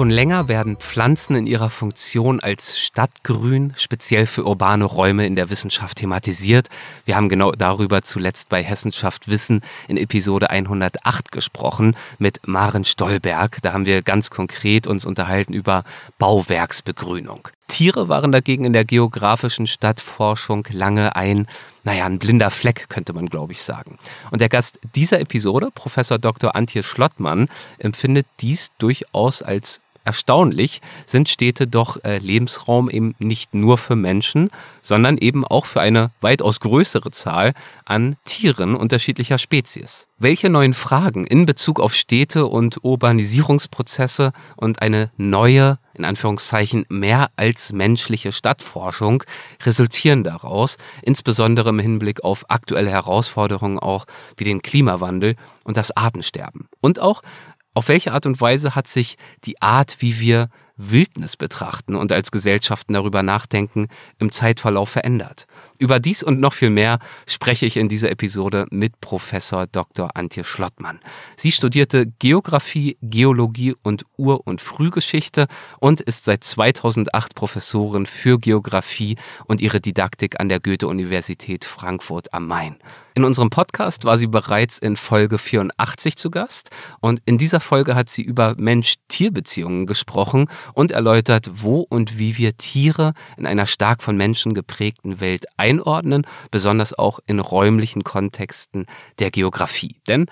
Schon länger werden Pflanzen in ihrer Funktion als Stadtgrün speziell für urbane Räume in der Wissenschaft thematisiert. Wir haben genau darüber zuletzt bei Hessenschaft Wissen in Episode 108 gesprochen mit Maren Stolberg. Da haben wir ganz konkret uns unterhalten über Bauwerksbegrünung. Tiere waren dagegen in der geografischen Stadtforschung lange ein, naja, ein blinder Fleck, könnte man glaube ich sagen. Und der Gast dieser Episode, Professor Dr. Antje Schlottmann, empfindet dies durchaus als erstaunlich, sind Städte doch äh, Lebensraum eben nicht nur für Menschen, sondern eben auch für eine weitaus größere Zahl an Tieren unterschiedlicher Spezies. Welche neuen Fragen in Bezug auf Städte und Urbanisierungsprozesse und eine neue, in Anführungszeichen, mehr als menschliche Stadtforschung resultieren daraus, insbesondere im Hinblick auf aktuelle Herausforderungen auch wie den Klimawandel und das Artensterben. Und auch auf welche Art und Weise hat sich die Art, wie wir Wildnis betrachten und als Gesellschaften darüber nachdenken, im Zeitverlauf verändert? Über dies und noch viel mehr spreche ich in dieser Episode mit Professor Dr. Antje Schlottmann. Sie studierte Geografie, Geologie und Ur- und Frühgeschichte und ist seit 2008 Professorin für Geografie und ihre Didaktik an der Goethe-Universität Frankfurt am Main. In unserem Podcast war sie bereits in Folge 84 zu Gast und in dieser Folge hat sie über Mensch-Tier-Beziehungen gesprochen und erläutert, wo und wie wir Tiere in einer stark von Menschen geprägten Welt einordnen, besonders auch in räumlichen Kontexten der Geografie. Denn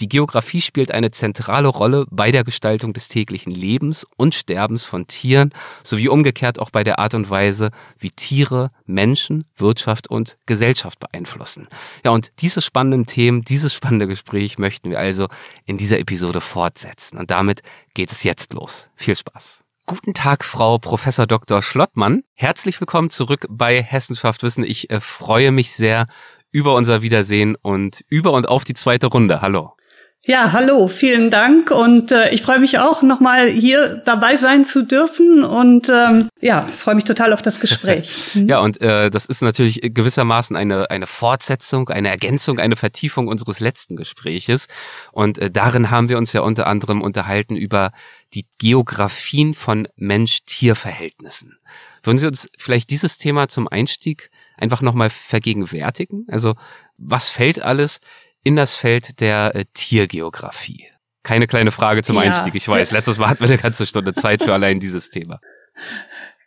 die Geografie spielt eine zentrale Rolle bei der Gestaltung des täglichen Lebens und Sterbens von Tieren, sowie umgekehrt auch bei der Art und Weise, wie Tiere Menschen, Wirtschaft und Gesellschaft beeinflussen. Ja, und diese spannenden Themen, dieses spannende Gespräch möchten wir also in dieser Episode fortsetzen. Und damit geht es jetzt los. Viel Spaß. Guten Tag, Frau Professor Dr. Schlottmann. Herzlich willkommen zurück bei Hessenschaft Wissen. Ich äh, freue mich sehr über unser Wiedersehen und über und auf die zweite Runde. Hallo. Ja, hallo, vielen Dank und äh, ich freue mich auch, nochmal hier dabei sein zu dürfen und ähm, ja, freue mich total auf das Gespräch. ja, und äh, das ist natürlich gewissermaßen eine, eine Fortsetzung, eine Ergänzung, eine Vertiefung unseres letzten Gespräches und äh, darin haben wir uns ja unter anderem unterhalten über die Geografien von Mensch-Tier-Verhältnissen. Würden Sie uns vielleicht dieses Thema zum Einstieg einfach nochmal vergegenwärtigen? Also was fällt alles in das Feld der äh, Tiergeografie? Keine kleine Frage zum ja. Einstieg. Ich weiß, letztes Mal hatten wir eine ganze Stunde Zeit für allein dieses Thema.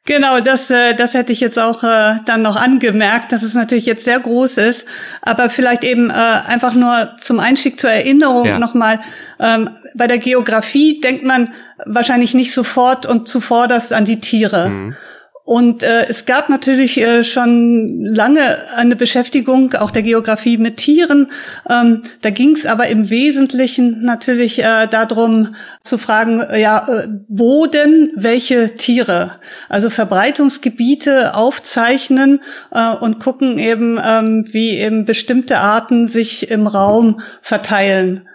Genau, das, äh, das hätte ich jetzt auch äh, dann noch angemerkt, dass es natürlich jetzt sehr groß ist, aber vielleicht eben äh, einfach nur zum Einstieg zur Erinnerung ja. nochmal. Ähm, bei der Geografie denkt man wahrscheinlich nicht sofort und zuvorderst an die Tiere. Mhm. Und äh, es gab natürlich äh, schon lange eine Beschäftigung auch der Geografie mit Tieren. Ähm, da ging es aber im Wesentlichen natürlich äh, darum zu fragen, äh, ja, äh, wo denn welche Tiere, also Verbreitungsgebiete aufzeichnen äh, und gucken eben, ähm, wie eben bestimmte Arten sich im Raum verteilen.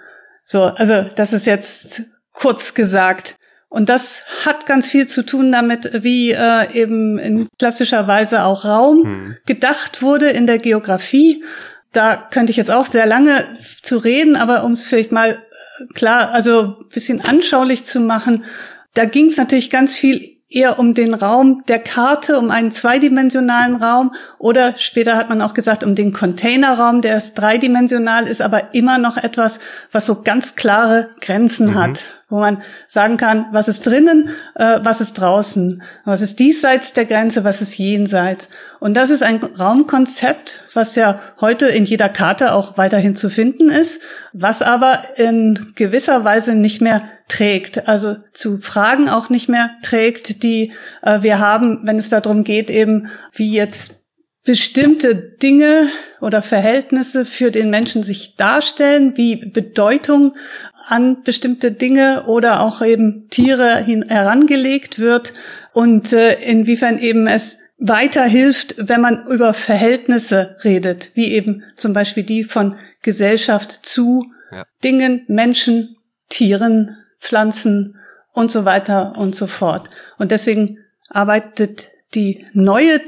So, also das ist jetzt kurz gesagt. Und das hat ganz viel zu tun damit, wie äh, eben in klassischer Weise auch Raum hm. gedacht wurde in der Geografie. Da könnte ich jetzt auch sehr lange zu reden, aber um es vielleicht mal äh, klar, also bisschen anschaulich zu machen, da ging es natürlich ganz viel eher um den Raum der Karte, um einen zweidimensionalen Raum oder später hat man auch gesagt um den Containerraum, der ist dreidimensional, ist aber immer noch etwas, was so ganz klare Grenzen mhm. hat wo man sagen kann, was ist drinnen, äh, was ist draußen, was ist diesseits der Grenze, was ist jenseits. Und das ist ein Raumkonzept, was ja heute in jeder Karte auch weiterhin zu finden ist, was aber in gewisser Weise nicht mehr trägt, also zu Fragen auch nicht mehr trägt, die äh, wir haben, wenn es darum geht, eben wie jetzt bestimmte Dinge oder Verhältnisse für den Menschen sich darstellen, wie Bedeutung an bestimmte Dinge oder auch eben Tiere hin herangelegt wird und äh, inwiefern eben es weiterhilft, wenn man über Verhältnisse redet, wie eben zum Beispiel die von Gesellschaft zu ja. Dingen, Menschen, Tieren, Pflanzen und so weiter und so fort. Und deswegen arbeitet die neue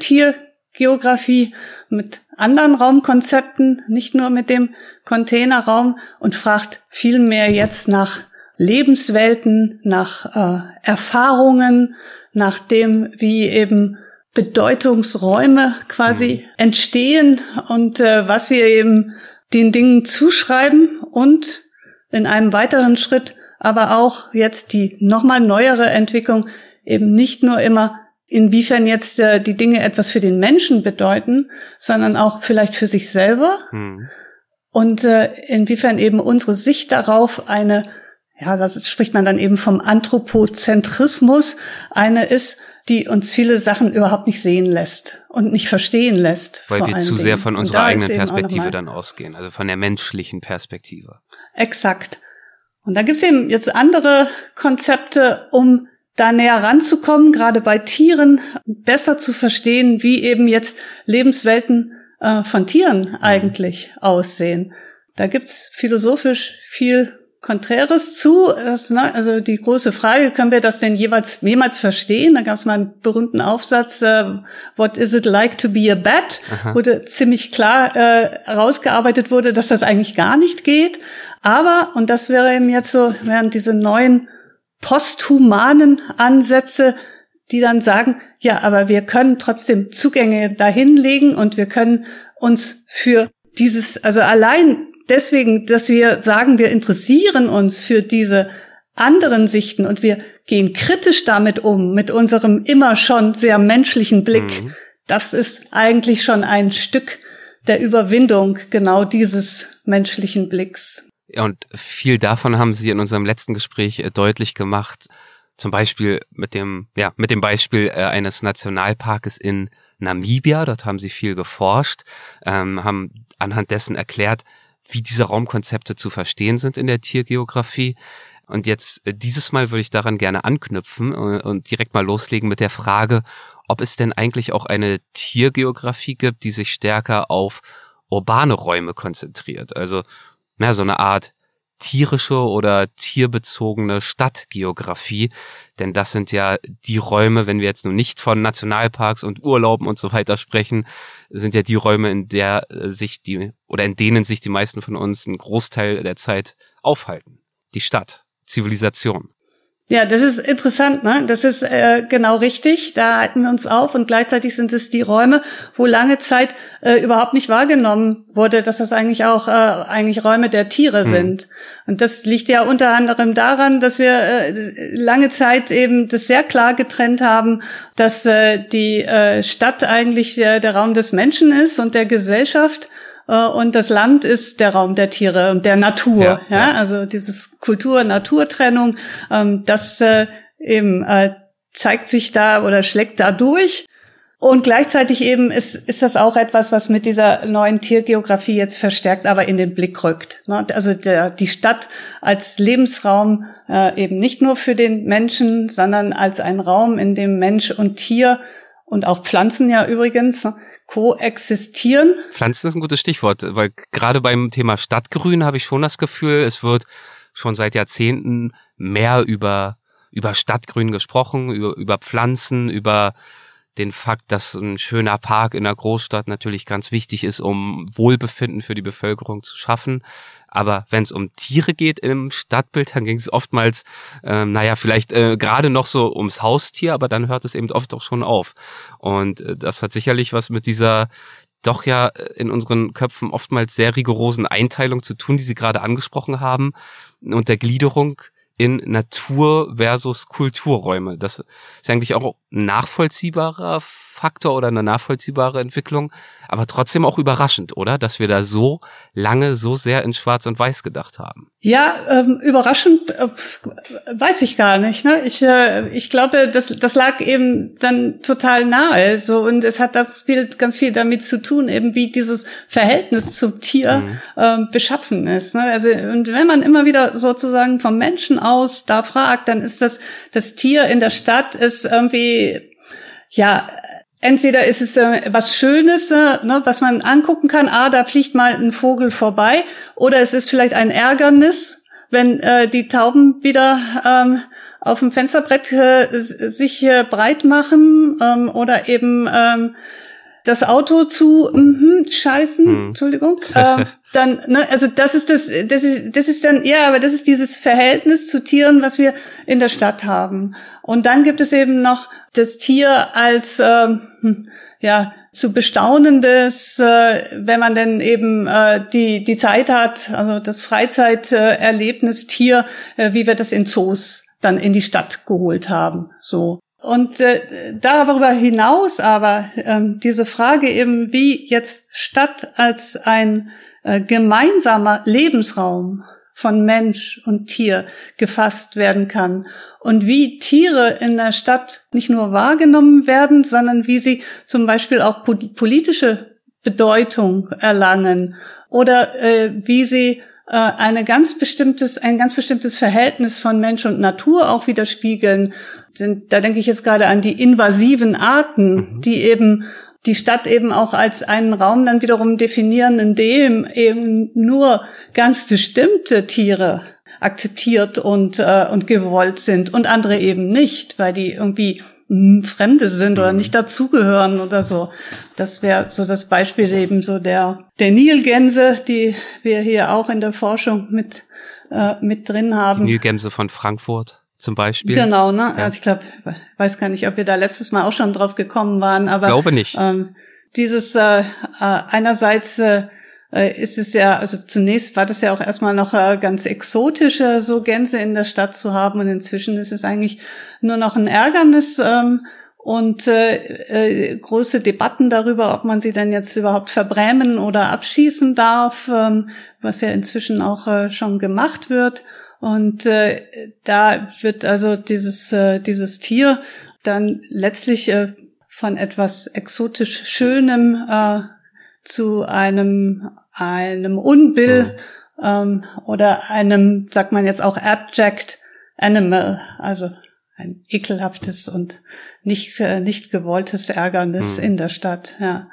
Tiergeografie mit anderen Raumkonzepten, nicht nur mit dem Containerraum und fragt vielmehr jetzt nach Lebenswelten, nach äh, Erfahrungen, nach dem, wie eben Bedeutungsräume quasi mhm. entstehen und äh, was wir eben den Dingen zuschreiben und in einem weiteren Schritt aber auch jetzt die nochmal neuere Entwicklung eben nicht nur immer inwiefern jetzt äh, die Dinge etwas für den Menschen bedeuten, sondern auch vielleicht für sich selber hm. und äh, inwiefern eben unsere Sicht darauf eine, ja, das spricht man dann eben vom Anthropozentrismus, eine ist, die uns viele Sachen überhaupt nicht sehen lässt und nicht verstehen lässt. Weil wir zu Dingen. sehr von unserer eigenen Perspektive dann ausgehen, also von der menschlichen Perspektive. Exakt. Und da gibt's eben jetzt andere Konzepte, um da näher ranzukommen, gerade bei Tieren, besser zu verstehen, wie eben jetzt Lebenswelten äh, von Tieren mhm. eigentlich aussehen. Da gibt's philosophisch viel Konträres zu. Das, ne, also die große Frage, können wir das denn jeweils jemals verstehen? Da gab es mal einen berühmten Aufsatz, äh, What is it like to be a bat? Aha. Wurde ziemlich klar äh, herausgearbeitet wurde, dass das eigentlich gar nicht geht. Aber, und das wäre eben jetzt so, während diese neuen posthumanen Ansätze, die dann sagen, ja, aber wir können trotzdem Zugänge dahinlegen und wir können uns für dieses, also allein deswegen, dass wir sagen, wir interessieren uns für diese anderen Sichten und wir gehen kritisch damit um, mit unserem immer schon sehr menschlichen Blick. Mhm. Das ist eigentlich schon ein Stück der Überwindung genau dieses menschlichen Blicks. Und viel davon haben Sie in unserem letzten Gespräch äh, deutlich gemacht. Zum Beispiel mit dem, ja, mit dem Beispiel äh, eines Nationalparkes in Namibia. Dort haben Sie viel geforscht, ähm, haben anhand dessen erklärt, wie diese Raumkonzepte zu verstehen sind in der Tiergeografie. Und jetzt äh, dieses Mal würde ich daran gerne anknüpfen und direkt mal loslegen mit der Frage, ob es denn eigentlich auch eine Tiergeografie gibt, die sich stärker auf urbane Räume konzentriert. Also na, so eine Art tierische oder tierbezogene Stadtgeografie. Denn das sind ja die Räume, wenn wir jetzt nun nicht von Nationalparks und Urlauben und so weiter sprechen, sind ja die Räume, in der äh, sich die oder in denen sich die meisten von uns einen Großteil der Zeit aufhalten. Die Stadt, Zivilisation. Ja, das ist interessant, ne? Das ist äh, genau richtig. Da halten wir uns auf und gleichzeitig sind es die Räume, wo lange Zeit äh, überhaupt nicht wahrgenommen wurde, dass das eigentlich auch äh, eigentlich Räume der Tiere mhm. sind. Und das liegt ja unter anderem daran, dass wir äh, lange Zeit eben das sehr klar getrennt haben, dass äh, die äh, Stadt eigentlich äh, der Raum des Menschen ist und der Gesellschaft und das Land ist der Raum der Tiere und der Natur. Ja, ja? ja. Also dieses Kultur-Natur-Trennung, ähm, das äh, eben äh, zeigt sich da oder schlägt da durch. Und gleichzeitig eben ist, ist das auch etwas, was mit dieser neuen Tiergeografie jetzt verstärkt aber in den Blick rückt. Ne? Also der, die Stadt als Lebensraum äh, eben nicht nur für den Menschen, sondern als ein Raum, in dem Mensch und Tier und auch Pflanzen ja übrigens koexistieren. Pflanzen ist ein gutes Stichwort, weil gerade beim Thema Stadtgrün habe ich schon das Gefühl, es wird schon seit Jahrzehnten mehr über, über Stadtgrün gesprochen, über, über Pflanzen, über den Fakt, dass ein schöner Park in der Großstadt natürlich ganz wichtig ist, um Wohlbefinden für die Bevölkerung zu schaffen. Aber wenn es um Tiere geht im Stadtbild, dann ging es oftmals, ähm, naja, vielleicht äh, gerade noch so ums Haustier, aber dann hört es eben oft auch schon auf. Und äh, das hat sicherlich was mit dieser doch ja in unseren Köpfen oftmals sehr rigorosen Einteilung zu tun, die Sie gerade angesprochen haben, und der Gliederung in Natur versus Kulturräume. Das ist eigentlich auch nachvollziehbarer Faktor oder eine nachvollziehbare Entwicklung, aber trotzdem auch überraschend, oder? Dass wir da so lange so sehr in Schwarz und Weiß gedacht haben. Ja, ähm, überraschend äh, weiß ich gar nicht. Ne? Ich, äh, ich glaube, das, das lag eben dann total nahe. So und es hat das Bild ganz viel damit zu tun, eben wie dieses Verhältnis zum Tier mhm. ähm, beschaffen ist. Ne? Also und wenn man immer wieder sozusagen vom Menschen aus da fragt, dann ist das das Tier in der Stadt ist irgendwie ja entweder ist es äh, was Schönes, äh, ne, was man angucken kann, ah, da fliegt mal ein Vogel vorbei, oder es ist vielleicht ein Ärgernis, wenn äh, die Tauben wieder ähm, auf dem Fensterbrett äh, sich äh, breit machen ähm, oder eben ähm, das Auto zu mm, scheißen, hm. Entschuldigung, ähm, dann, ne, also das ist das, das ist, das ist dann, ja, aber das ist dieses Verhältnis zu Tieren, was wir in der Stadt haben. Und dann gibt es eben noch das Tier als, hm, ja, zu bestaunendes, äh, wenn man denn eben äh, die die Zeit hat, also das Freizeiterlebnis Tier, äh, wie wir das in Zoos dann in die Stadt geholt haben, so. Und äh, darüber hinaus aber ähm, diese Frage eben, wie jetzt Stadt als ein äh, gemeinsamer Lebensraum von Mensch und Tier gefasst werden kann und wie Tiere in der Stadt nicht nur wahrgenommen werden, sondern wie sie zum Beispiel auch politische Bedeutung erlangen oder äh, wie sie äh, eine ganz bestimmtes, ein ganz bestimmtes Verhältnis von Mensch und Natur auch widerspiegeln. Da denke ich jetzt gerade an die invasiven Arten, mhm. die eben die Stadt eben auch als einen Raum dann wiederum definieren, in dem eben nur ganz bestimmte Tiere akzeptiert und, äh, und gewollt sind und andere eben nicht, weil die irgendwie Fremde sind oder mhm. nicht dazugehören oder so. Das wäre so das Beispiel eben so der, der Nilgänse, die wir hier auch in der Forschung mit, äh, mit drin haben. Die Nilgänse von Frankfurt zum Beispiel. Genau, ne? Ja. Also ich glaube, weiß gar nicht, ob wir da letztes Mal auch schon drauf gekommen waren, aber. Ich glaube nicht. Ähm, dieses äh, äh, einerseits äh, äh, ist es ja, also zunächst war das ja auch erstmal noch äh, ganz exotisch, äh, so Gänse in der Stadt zu haben und inzwischen ist es eigentlich nur noch ein Ärgernis ähm, und äh, große Debatten darüber, ob man sie denn jetzt überhaupt verbrämen oder abschießen darf, ähm, was ja inzwischen auch schon gemacht wird. Und äh, da wird also dieses, äh, dieses Tier dann letztlich äh, von etwas exotisch Schönem äh, zu einem einem Unbill mhm. ähm, oder einem, sagt man jetzt auch, abject animal, also ein ekelhaftes und nicht, äh, nicht gewolltes Ärgernis mhm. in der Stadt, ja.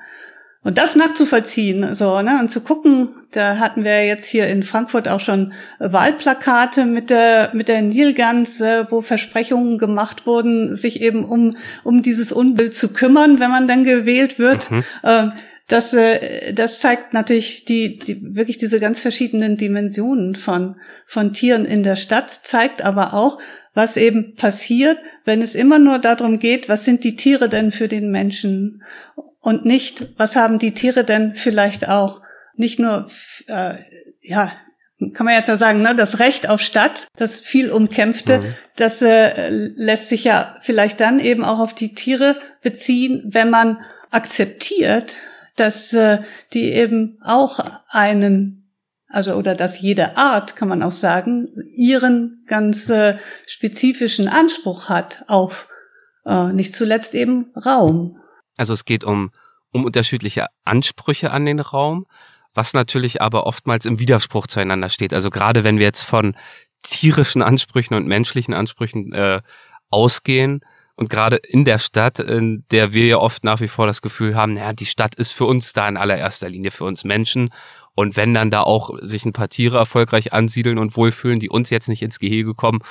Und das nachzuvollziehen, so, ne, und zu gucken, da hatten wir jetzt hier in Frankfurt auch schon Wahlplakate mit der, mit der Nilgans, äh, wo Versprechungen gemacht wurden, sich eben um, um dieses Unbild zu kümmern, wenn man dann gewählt wird. Mhm. Ähm, das, äh, das zeigt natürlich die, die, wirklich diese ganz verschiedenen Dimensionen von, von Tieren in der Stadt, zeigt aber auch, was eben passiert, wenn es immer nur darum geht, was sind die Tiere denn für den Menschen und nicht, was haben die Tiere denn vielleicht auch nicht nur, äh, ja, kann man jetzt ja sagen, ne, das Recht auf Stadt, das viel umkämpfte, mhm. das äh, lässt sich ja vielleicht dann eben auch auf die Tiere beziehen, wenn man akzeptiert, dass äh, die eben auch einen, also oder dass jede Art, kann man auch sagen, ihren ganz äh, spezifischen Anspruch hat auf äh, nicht zuletzt eben Raum. Also es geht um, um unterschiedliche Ansprüche an den Raum, was natürlich aber oftmals im Widerspruch zueinander steht. Also gerade wenn wir jetzt von tierischen Ansprüchen und menschlichen Ansprüchen äh, ausgehen, und gerade in der Stadt, in der wir ja oft nach wie vor das Gefühl haben, naja, die Stadt ist für uns da in allererster Linie, für uns Menschen. Und wenn dann da auch sich ein paar Tiere erfolgreich ansiedeln und wohlfühlen, die uns jetzt nicht ins Gehege kommen,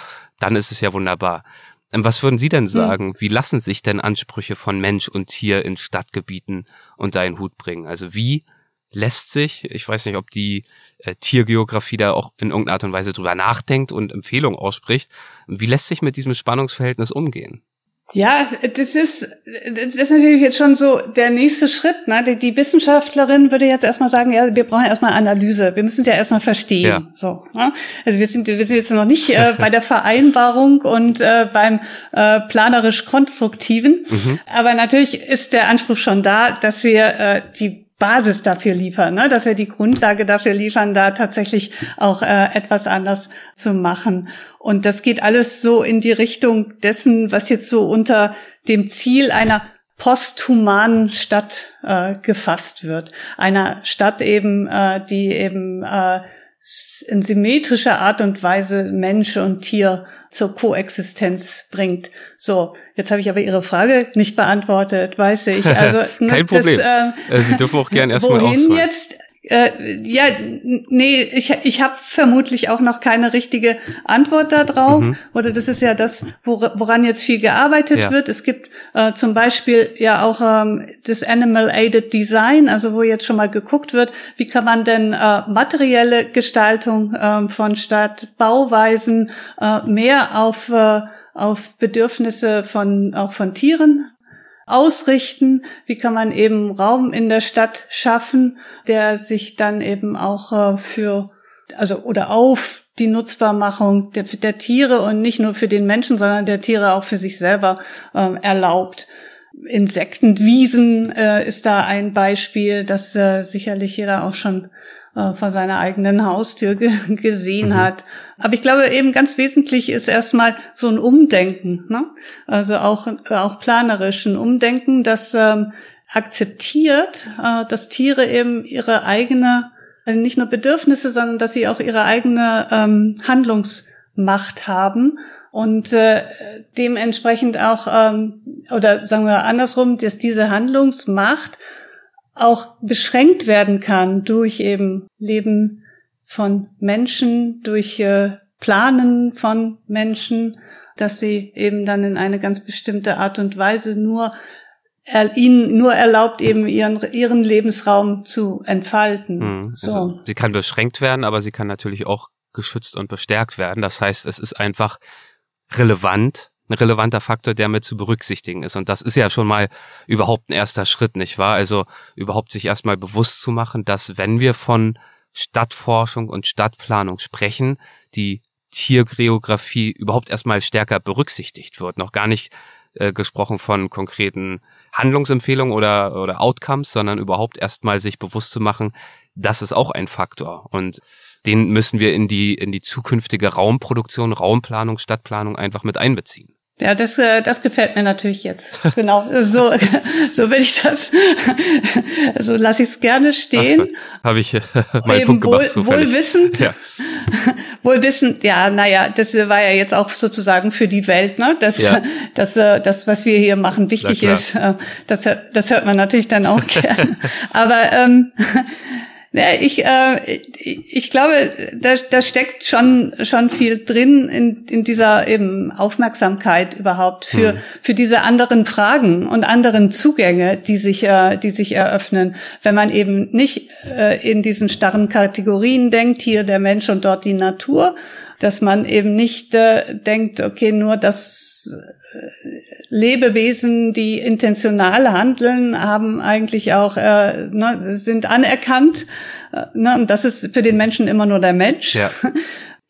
dann ist es ja wunderbar. Ähm, was würden Sie denn hm. sagen? Wie lassen sich denn Ansprüche von Mensch und Tier in Stadtgebieten unter einen Hut bringen? Also wie lässt sich, ich weiß nicht, ob die äh, Tiergeografie da auch in irgendeiner Art und Weise drüber nachdenkt und Empfehlungen ausspricht, wie lässt sich mit diesem Spannungsverhältnis umgehen? Ja, das ist, das ist natürlich jetzt schon so der nächste Schritt. Ne? Die, die Wissenschaftlerin würde jetzt erstmal sagen, ja, wir brauchen erstmal Analyse. Wir müssen es ja erstmal verstehen. Ja. So, ne? Also wir sind, wir sind jetzt noch nicht äh, bei der Vereinbarung und äh, beim äh, planerisch-konstruktiven. Mhm. Aber natürlich ist der Anspruch schon da, dass wir äh, die Basis dafür liefern, ne? dass wir die Grundlage dafür liefern, da tatsächlich auch äh, etwas anders zu machen. Und das geht alles so in die Richtung dessen, was jetzt so unter dem Ziel einer posthumanen Stadt äh, gefasst wird. Einer Stadt eben, äh, die eben äh, in symmetrischer Art und Weise Mensch und Tier zur Koexistenz bringt. So, jetzt habe ich aber Ihre Frage nicht beantwortet, weiß ich. Also kein Problem. Das, äh, Sie dürfen auch gerne erstmal Wohin jetzt? Äh, ja, nee, ich, ich habe vermutlich auch noch keine richtige Antwort darauf. Mhm. Oder das ist ja das, woran jetzt viel gearbeitet ja. wird. Es gibt äh, zum Beispiel ja auch ähm, das Animal Aided Design, also wo jetzt schon mal geguckt wird, wie kann man denn äh, materielle Gestaltung äh, von Stadtbauweisen äh, mehr auf äh, auf Bedürfnisse von auch von Tieren ausrichten? Wie kann man eben Raum in der Stadt schaffen, der sich dann eben auch äh, für, also oder auf die Nutzbarmachung der, der Tiere und nicht nur für den Menschen, sondern der Tiere auch für sich selber äh, erlaubt. Insektenwiesen äh, ist da ein Beispiel, das äh, sicherlich jeder auch schon äh, vor seiner eigenen Haustür ge gesehen mhm. hat. Aber ich glaube eben ganz wesentlich ist erstmal so ein Umdenken, ne? also auch, auch planerisch ein Umdenken, das ähm, akzeptiert, äh, dass Tiere eben ihre eigene, also nicht nur Bedürfnisse, sondern dass sie auch ihre eigene ähm, Handlungsmacht haben und äh, dementsprechend auch, ähm, oder sagen wir andersrum, dass diese Handlungsmacht auch beschränkt werden kann durch eben Leben von Menschen, durch äh, Planen von Menschen, dass sie eben dann in eine ganz bestimmte Art und Weise nur er, ihnen nur erlaubt, eben ihren, ihren Lebensraum zu entfalten. Mhm. So. Also, sie kann beschränkt werden, aber sie kann natürlich auch geschützt und bestärkt werden. Das heißt, es ist einfach relevant, ein relevanter Faktor, der mit zu berücksichtigen ist. Und das ist ja schon mal überhaupt ein erster Schritt, nicht wahr? Also überhaupt sich erstmal bewusst zu machen, dass wenn wir von Stadtforschung und Stadtplanung sprechen, die Tiergeografie überhaupt erstmal stärker berücksichtigt wird. Noch gar nicht äh, gesprochen von konkreten Handlungsempfehlungen oder, oder Outcomes, sondern überhaupt erstmal sich bewusst zu machen, das ist auch ein Faktor. Und den müssen wir in die, in die zukünftige Raumproduktion, Raumplanung, Stadtplanung einfach mit einbeziehen. Ja, das, äh, das gefällt mir natürlich jetzt. Genau, so, so will ich das, so lasse ich es gerne stehen. Habe ich meinen Punkt wohl, gemacht. Wohlwissend, ja. wohlwissend, ja, naja, das war ja jetzt auch sozusagen für die Welt, ne, dass, ja. dass äh, das, was wir hier machen, wichtig ist. Äh, das, das hört man natürlich dann auch gern. Aber ähm, ja, ich, äh, ich glaube, da, da steckt schon, schon viel drin in, in dieser eben Aufmerksamkeit überhaupt für, hm. für diese anderen Fragen und anderen Zugänge, die sich, äh, die sich eröffnen. Wenn man eben nicht äh, in diesen starren Kategorien denkt, hier der Mensch und dort die Natur, dass man eben nicht äh, denkt, okay, nur das Lebewesen, die intentional handeln, haben eigentlich auch äh, ne, sind anerkannt. Äh, ne, und das ist für den Menschen immer nur der Mensch. Ja.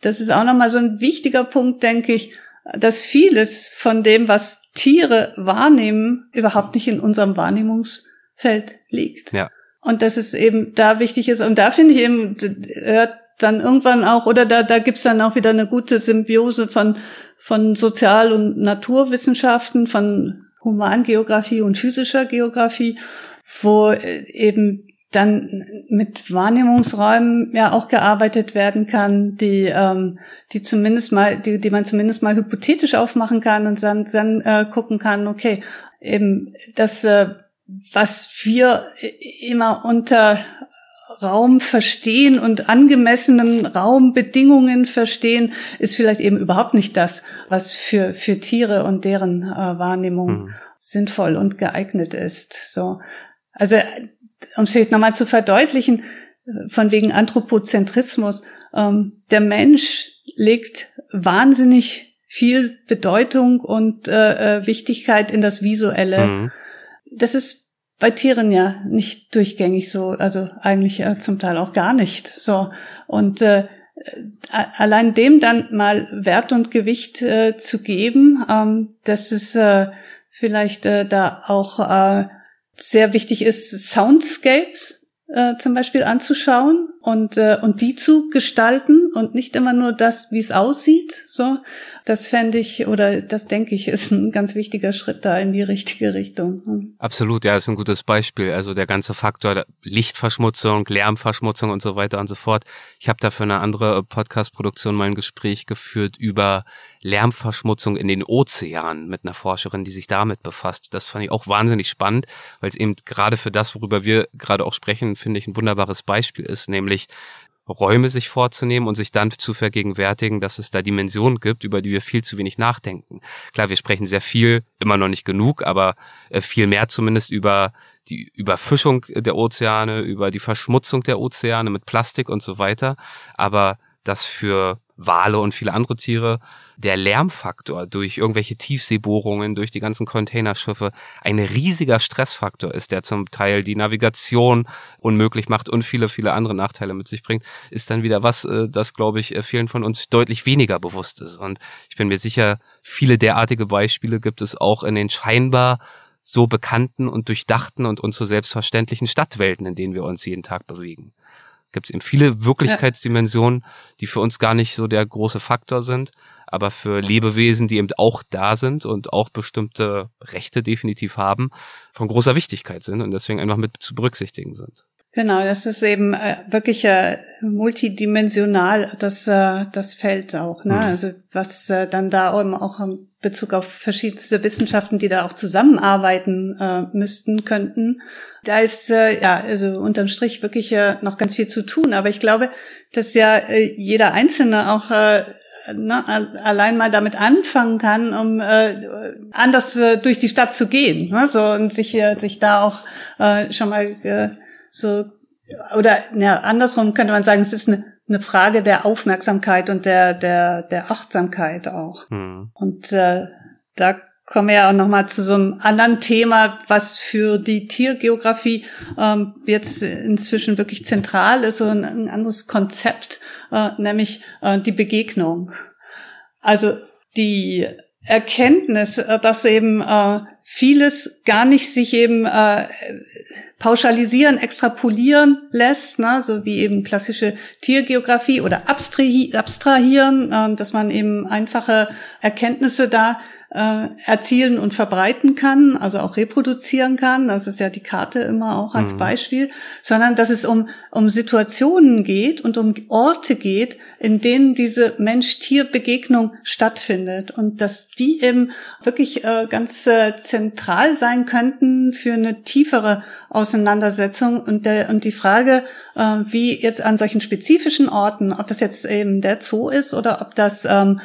Das ist auch nochmal so ein wichtiger Punkt, denke ich, dass vieles von dem, was Tiere wahrnehmen, überhaupt nicht in unserem Wahrnehmungsfeld liegt. Ja. Und dass es eben da wichtig ist. Und da finde ich eben, hört dann irgendwann auch, oder da, da gibt's dann auch wieder eine gute Symbiose von von Sozial- und Naturwissenschaften, von Humangeografie und physischer Geografie, wo äh, eben dann mit Wahrnehmungsräumen ja auch gearbeitet werden kann, die ähm, die zumindest mal die die man zumindest mal hypothetisch aufmachen kann und dann dann äh, gucken kann, okay, eben das äh, was wir immer unter Raum verstehen und angemessenen Raumbedingungen verstehen, ist vielleicht eben überhaupt nicht das, was für, für Tiere und deren äh, Wahrnehmung mhm. sinnvoll und geeignet ist. So. Also, um es vielleicht nochmal zu verdeutlichen, von wegen Anthropozentrismus, ähm, der Mensch legt wahnsinnig viel Bedeutung und äh, äh Wichtigkeit in das Visuelle. Mhm. Das ist bei Tieren ja nicht durchgängig so, also eigentlich ja zum Teil auch gar nicht so. Und äh, allein dem dann mal Wert und Gewicht äh, zu geben, ähm, dass es äh, vielleicht äh, da auch äh, sehr wichtig ist, Soundscapes äh, zum Beispiel anzuschauen. Und, äh, und die zu gestalten und nicht immer nur das, wie es aussieht. So, das fände ich oder das denke ich ist ein ganz wichtiger Schritt da in die richtige Richtung. Absolut, ja, ist ein gutes Beispiel. Also der ganze Faktor Lichtverschmutzung, Lärmverschmutzung und so weiter und so fort. Ich habe da für eine andere Podcast-Produktion mal ein Gespräch geführt über Lärmverschmutzung in den Ozeanen mit einer Forscherin, die sich damit befasst. Das fand ich auch wahnsinnig spannend, weil es eben gerade für das, worüber wir gerade auch sprechen, finde ich ein wunderbares Beispiel ist, nämlich Räume sich vorzunehmen und sich dann zu vergegenwärtigen, dass es da Dimensionen gibt, über die wir viel zu wenig nachdenken. Klar, wir sprechen sehr viel, immer noch nicht genug, aber äh, viel mehr zumindest über die Überfischung der Ozeane, über die Verschmutzung der Ozeane mit Plastik und so weiter. Aber das für Wale und viele andere Tiere, der Lärmfaktor durch irgendwelche Tiefseebohrungen, durch die ganzen Containerschiffe ein riesiger Stressfaktor ist, der zum Teil die Navigation unmöglich macht und viele, viele andere Nachteile mit sich bringt, ist dann wieder was, äh, das, glaube ich, äh, vielen von uns deutlich weniger bewusst ist. Und ich bin mir sicher, viele derartige Beispiele gibt es auch in den scheinbar so bekannten und durchdachten und uns so selbstverständlichen Stadtwelten, in denen wir uns jeden Tag bewegen gibt es eben viele Wirklichkeitsdimensionen, die für uns gar nicht so der große Faktor sind, aber für Lebewesen, die eben auch da sind und auch bestimmte Rechte definitiv haben, von großer Wichtigkeit sind und deswegen einfach mit zu berücksichtigen sind. Genau, das ist eben äh, wirklich äh, multidimensional, das, äh, das Feld auch. Ne? Mhm. Also was äh, dann da eben auch in Bezug auf verschiedenste Wissenschaften, die da auch zusammenarbeiten äh, müssten, könnten. Da ist äh, ja also unterm Strich wirklich äh, noch ganz viel zu tun. Aber ich glaube, dass ja äh, jeder Einzelne auch äh, ne, allein mal damit anfangen kann, um äh, anders äh, durch die Stadt zu gehen. Ne? So, und sich, äh, sich da auch äh, schon mal äh, so oder ja, andersrum könnte man sagen, es ist eine, eine Frage der Aufmerksamkeit und der der der Achtsamkeit auch. Mhm. Und äh, da kommen wir ja auch noch mal zu so einem anderen Thema, was für die Tiergeografie ähm, jetzt inzwischen wirklich zentral ist, so ein, ein anderes Konzept, äh, nämlich äh, die Begegnung. Also die Erkenntnis, äh, dass eben äh, vieles gar nicht sich eben äh, pauschalisieren, extrapolieren lässt, ne, so wie eben klassische Tiergeografie oder abstrahieren, äh, dass man eben einfache Erkenntnisse da äh, erzielen und verbreiten kann, also auch reproduzieren kann. Das ist ja die Karte immer auch als mhm. Beispiel, sondern dass es um, um Situationen geht und um Orte geht, in denen diese Mensch-Tier-Begegnung stattfindet und dass die eben wirklich äh, ganz äh, zentral sein könnten für eine tiefere Auseinandersetzung und der und die Frage, äh, wie jetzt an solchen spezifischen Orten, ob das jetzt eben der Zoo ist oder ob das ähm,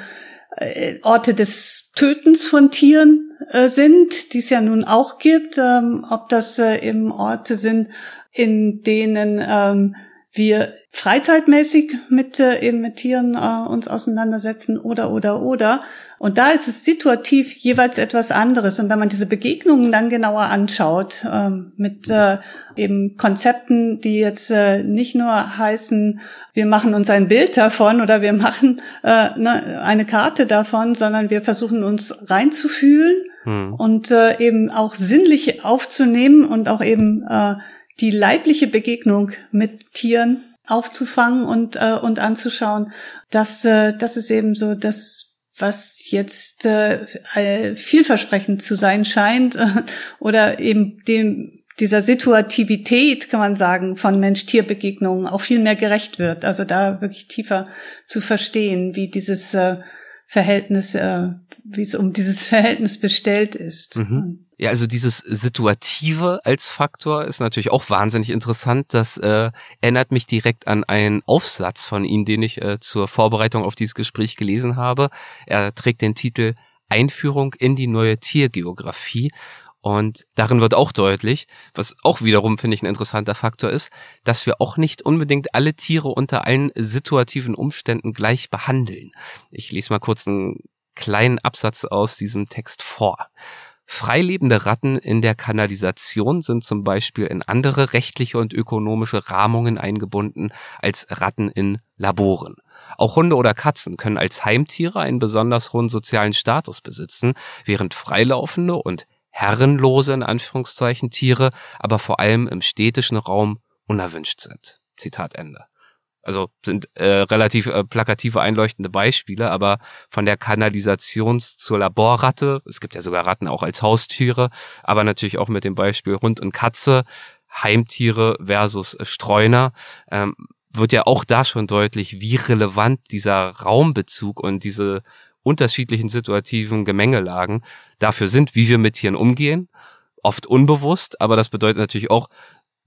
äh, Orte des Tötens von Tieren äh, sind, die es ja nun auch gibt, ähm, ob das äh, eben Orte sind, in denen ähm, wir freizeitmäßig mit äh, eben mit Tieren äh, uns auseinandersetzen oder oder oder und da ist es situativ jeweils etwas anderes und wenn man diese Begegnungen dann genauer anschaut ähm, mit äh, eben Konzepten die jetzt äh, nicht nur heißen wir machen uns ein Bild davon oder wir machen äh, ne, eine Karte davon sondern wir versuchen uns reinzufühlen hm. und äh, eben auch sinnlich aufzunehmen und auch eben äh, die leibliche Begegnung mit Tieren aufzufangen und, äh, und anzuschauen. Das, äh, das ist eben so das, was jetzt äh, vielversprechend zu sein scheint äh, oder eben dem dieser Situativität, kann man sagen, von Mensch-Tier-Begegnungen auch viel mehr gerecht wird. Also da wirklich tiefer zu verstehen, wie dieses äh, Verhältnis, äh, wie es um dieses Verhältnis bestellt ist. Mhm. Ja, also dieses Situative als Faktor ist natürlich auch wahnsinnig interessant. Das äh, erinnert mich direkt an einen Aufsatz von Ihnen, den ich äh, zur Vorbereitung auf dieses Gespräch gelesen habe. Er trägt den Titel Einführung in die neue Tiergeografie. Und darin wird auch deutlich, was auch wiederum, finde ich, ein interessanter Faktor ist, dass wir auch nicht unbedingt alle Tiere unter allen situativen Umständen gleich behandeln. Ich lese mal kurz einen kleinen Absatz aus diesem Text vor. Freilebende Ratten in der Kanalisation sind zum Beispiel in andere rechtliche und ökonomische Rahmungen eingebunden als Ratten in Laboren. Auch Hunde oder Katzen können als Heimtiere einen besonders hohen sozialen Status besitzen, während freilaufende und herrenlose in Anführungszeichen Tiere aber vor allem im städtischen Raum unerwünscht sind. Zitat Ende. also sind äh, relativ äh, plakative, einleuchtende Beispiele, aber von der Kanalisations- zur Laborratte, es gibt ja sogar Ratten auch als Haustiere, aber natürlich auch mit dem Beispiel Hund und Katze, Heimtiere versus Streuner, ähm, wird ja auch da schon deutlich, wie relevant dieser Raumbezug und diese unterschiedlichen situativen Gemengelagen dafür sind, wie wir mit Tieren umgehen. Oft unbewusst, aber das bedeutet natürlich auch,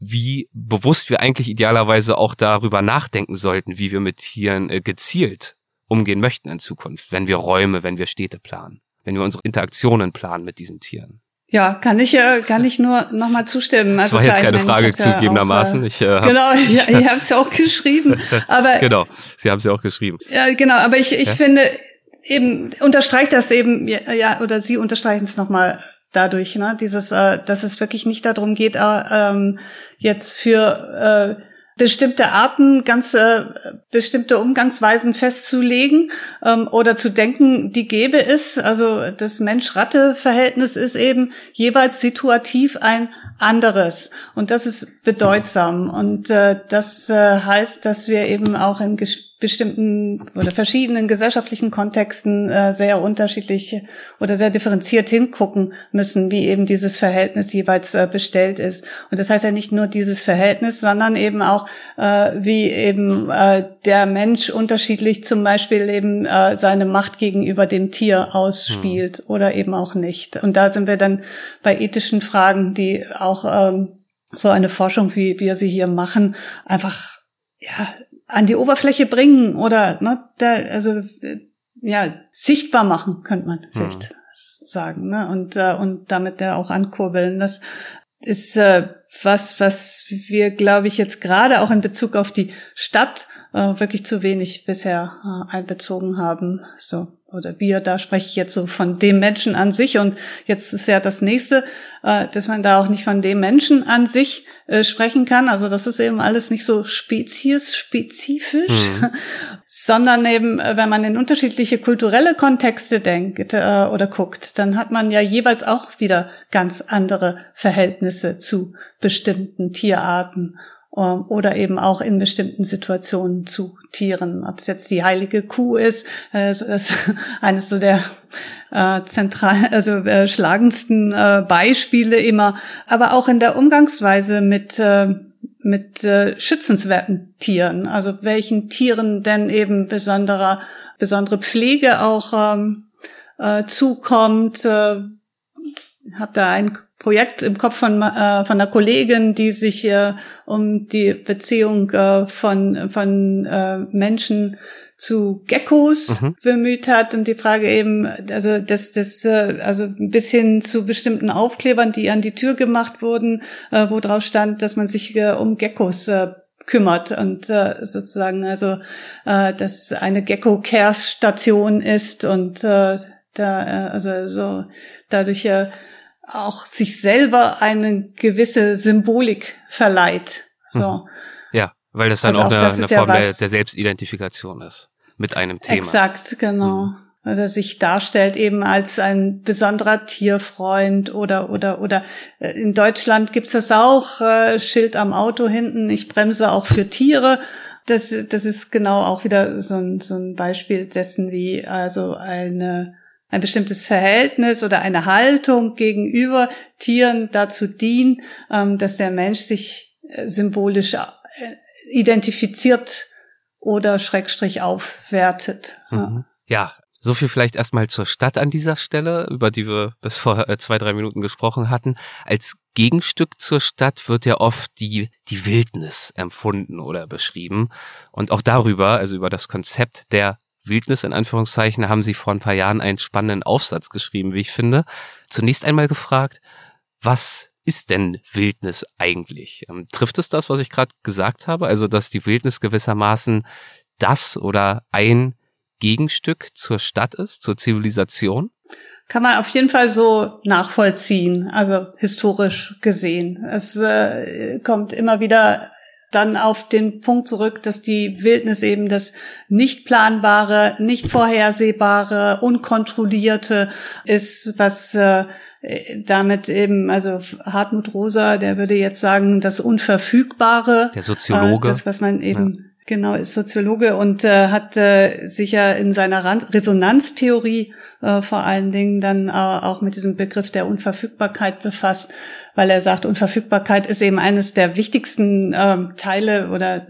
wie bewusst wir eigentlich idealerweise auch darüber nachdenken sollten, wie wir mit Tieren äh, gezielt umgehen möchten in Zukunft, wenn wir Räume, wenn wir Städte planen, wenn wir unsere Interaktionen planen mit diesen Tieren. Ja, kann ich äh, kann ich nur noch mal zustimmen. Also das war jetzt keine Frage zugegebenermaßen. Ich, äh, genau, ich, ich habe es ja auch geschrieben. Aber genau, Sie haben es ja auch geschrieben. Ja, genau. Aber ich ich ja? finde eben unterstreicht das eben ja oder Sie unterstreichen es noch mal dadurch, ne? Dieses, äh, dass es wirklich nicht darum geht, äh, ähm, jetzt für äh, bestimmte Arten, ganz äh, bestimmte Umgangsweisen festzulegen ähm, oder zu denken, die gäbe es. Also das Mensch-Ratte-Verhältnis ist eben jeweils situativ ein anderes und das ist bedeutsam und äh, das äh, heißt, dass wir eben auch in bestimmten oder verschiedenen gesellschaftlichen Kontexten äh, sehr unterschiedlich oder sehr differenziert hingucken müssen, wie eben dieses Verhältnis jeweils äh, bestellt ist. Und das heißt ja nicht nur dieses Verhältnis, sondern eben auch, äh, wie eben äh, der Mensch unterschiedlich zum Beispiel eben äh, seine Macht gegenüber dem Tier ausspielt mhm. oder eben auch nicht. Und da sind wir dann bei ethischen Fragen, die auch ähm, so eine Forschung, wie wir sie hier machen, einfach ja an die Oberfläche bringen oder ne, da, also ja sichtbar machen, könnte man vielleicht hm. sagen, ne? Und äh, und damit da auch ankurbeln. Das ist äh, was, was wir, glaube ich, jetzt gerade auch in Bezug auf die Stadt äh, wirklich zu wenig bisher äh, einbezogen haben. So oder wir, da spreche ich jetzt so von dem Menschen an sich und jetzt ist ja das nächste, äh, dass man da auch nicht von dem Menschen an sich äh, sprechen kann. Also das ist eben alles nicht so speziesspezifisch, mhm. sondern eben, äh, wenn man in unterschiedliche kulturelle Kontexte denkt oder guckt, dann hat man ja jeweils auch wieder ganz andere Verhältnisse zu bestimmten Tierarten oder eben auch in bestimmten Situationen zu Tieren. Ob es jetzt die heilige Kuh ist, äh, ist eines so der äh, zentral, also äh, schlagendsten äh, Beispiele immer, aber auch in der Umgangsweise mit äh, mit äh, schützenswerten Tieren, also welchen Tieren denn eben besonderer besondere Pflege auch ähm, äh, zukommt. Äh, habe da ein Projekt im Kopf von, äh, von einer Kollegin, die sich äh, um die Beziehung äh, von, von äh, Menschen zu Geckos mhm. bemüht hat und die Frage eben, also das, das, äh, also bis hin zu bestimmten Aufklebern, die an die Tür gemacht wurden, äh, wo drauf stand, dass man sich äh, um Geckos äh, kümmert und äh, sozusagen also äh, dass eine Gecko Care Station ist und äh, da äh, also so dadurch äh, auch sich selber eine gewisse Symbolik verleiht. So. Mhm. Ja, weil das dann also auch, eine, eine Form ja der, der, Selbstidentifikation ist mit einem Thema. Exakt, genau. Mhm. Oder sich darstellt eben als ein besonderer Tierfreund oder oder oder äh, in Deutschland gibt's das auch, äh, Schild am Auto hinten, ich bremse auch für Tiere. Das, das ist genau auch wieder so ein, so ein Beispiel dessen, wie also eine ein bestimmtes Verhältnis oder eine Haltung gegenüber Tieren dazu dient, ähm, dass der Mensch sich äh, symbolisch äh, identifiziert oder Schrägstrich aufwertet. Mhm. Ja, so viel vielleicht erstmal zur Stadt an dieser Stelle, über die wir bis vor äh, zwei, drei Minuten gesprochen hatten. Als Gegenstück zur Stadt wird ja oft die, die Wildnis empfunden oder beschrieben. Und auch darüber, also über das Konzept der Wildnis in Anführungszeichen haben Sie vor ein paar Jahren einen spannenden Aufsatz geschrieben, wie ich finde. Zunächst einmal gefragt, was ist denn Wildnis eigentlich? Ähm, trifft es das, was ich gerade gesagt habe? Also, dass die Wildnis gewissermaßen das oder ein Gegenstück zur Stadt ist, zur Zivilisation? Kann man auf jeden Fall so nachvollziehen, also historisch gesehen. Es äh, kommt immer wieder dann auf den Punkt zurück, dass die Wildnis eben das nicht planbare, nicht vorhersehbare, unkontrollierte ist, was äh, damit eben, also Hartmut Rosa, der würde jetzt sagen, das Unverfügbare. Der Soziologe. Äh, das, was man eben Genau, ist Soziologe und äh, hat äh, sich ja in seiner Resonanztheorie äh, vor allen Dingen dann äh, auch mit diesem Begriff der Unverfügbarkeit befasst, weil er sagt, Unverfügbarkeit ist eben eines der wichtigsten äh, Teile oder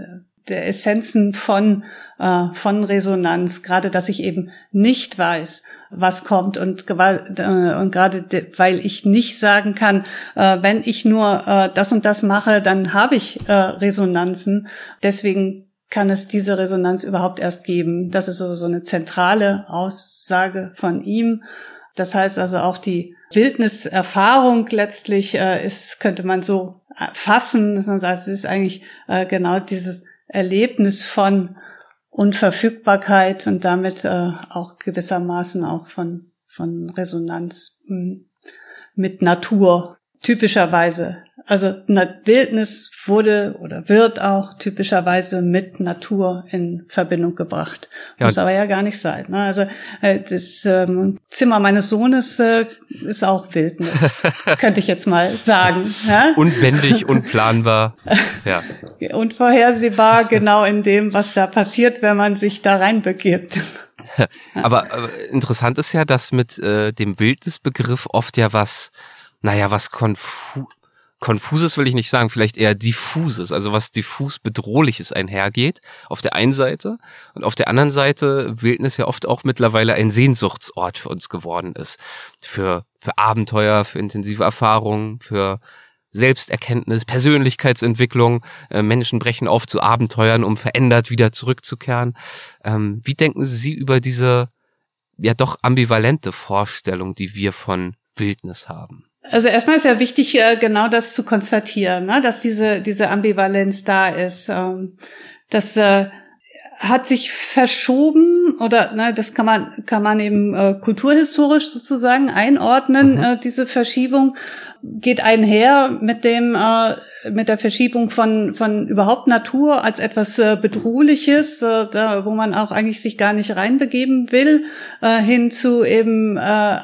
der Essenzen von, äh, von Resonanz, gerade dass ich eben nicht weiß, was kommt und, äh, und gerade weil ich nicht sagen kann, äh, wenn ich nur äh, das und das mache, dann habe ich äh, Resonanzen. Deswegen kann es diese Resonanz überhaupt erst geben. Das ist so, so eine zentrale Aussage von ihm. Das heißt also auch die Wildniserfahrung letztlich äh, ist, könnte man so fassen, dass sagt, es ist eigentlich äh, genau dieses Erlebnis von Unverfügbarkeit und damit äh, auch gewissermaßen auch von, von Resonanz hm, mit Natur typischerweise also Wildnis wurde oder wird auch typischerweise mit Natur in Verbindung gebracht. Ja. Muss aber ja gar nicht sein. Ne? Also äh, das ähm, Zimmer meines Sohnes äh, ist auch Wildnis, könnte ich jetzt mal sagen. Ja? Unwendig, unplanbar. Ja. Unvorhersehbar, genau in dem, was da passiert, wenn man sich da reinbegibt. aber, aber interessant ist ja, dass mit äh, dem Wildnisbegriff oft ja was naja, was konfu konfuses will ich nicht sagen, vielleicht eher diffuses, also was diffus bedrohliches einhergeht, auf der einen Seite. Und auf der anderen Seite Wildnis ja oft auch mittlerweile ein Sehnsuchtsort für uns geworden ist. Für, für Abenteuer, für intensive Erfahrungen, für Selbsterkenntnis, Persönlichkeitsentwicklung. Äh, Menschen brechen auf zu Abenteuern, um verändert wieder zurückzukehren. Ähm, wie denken Sie über diese ja doch ambivalente Vorstellung, die wir von Wildnis haben? Also erstmal ist ja wichtig, äh, genau das zu konstatieren, ne? dass diese, diese Ambivalenz da ist. Ähm, das äh, hat sich verschoben oder ne, das kann man kann man eben äh, kulturhistorisch sozusagen einordnen. Mhm. Äh, diese Verschiebung geht einher mit dem mit der Verschiebung von von überhaupt Natur als etwas äh, bedrohliches, äh, da wo man auch eigentlich sich gar nicht reinbegeben will, äh, hin zu eben äh,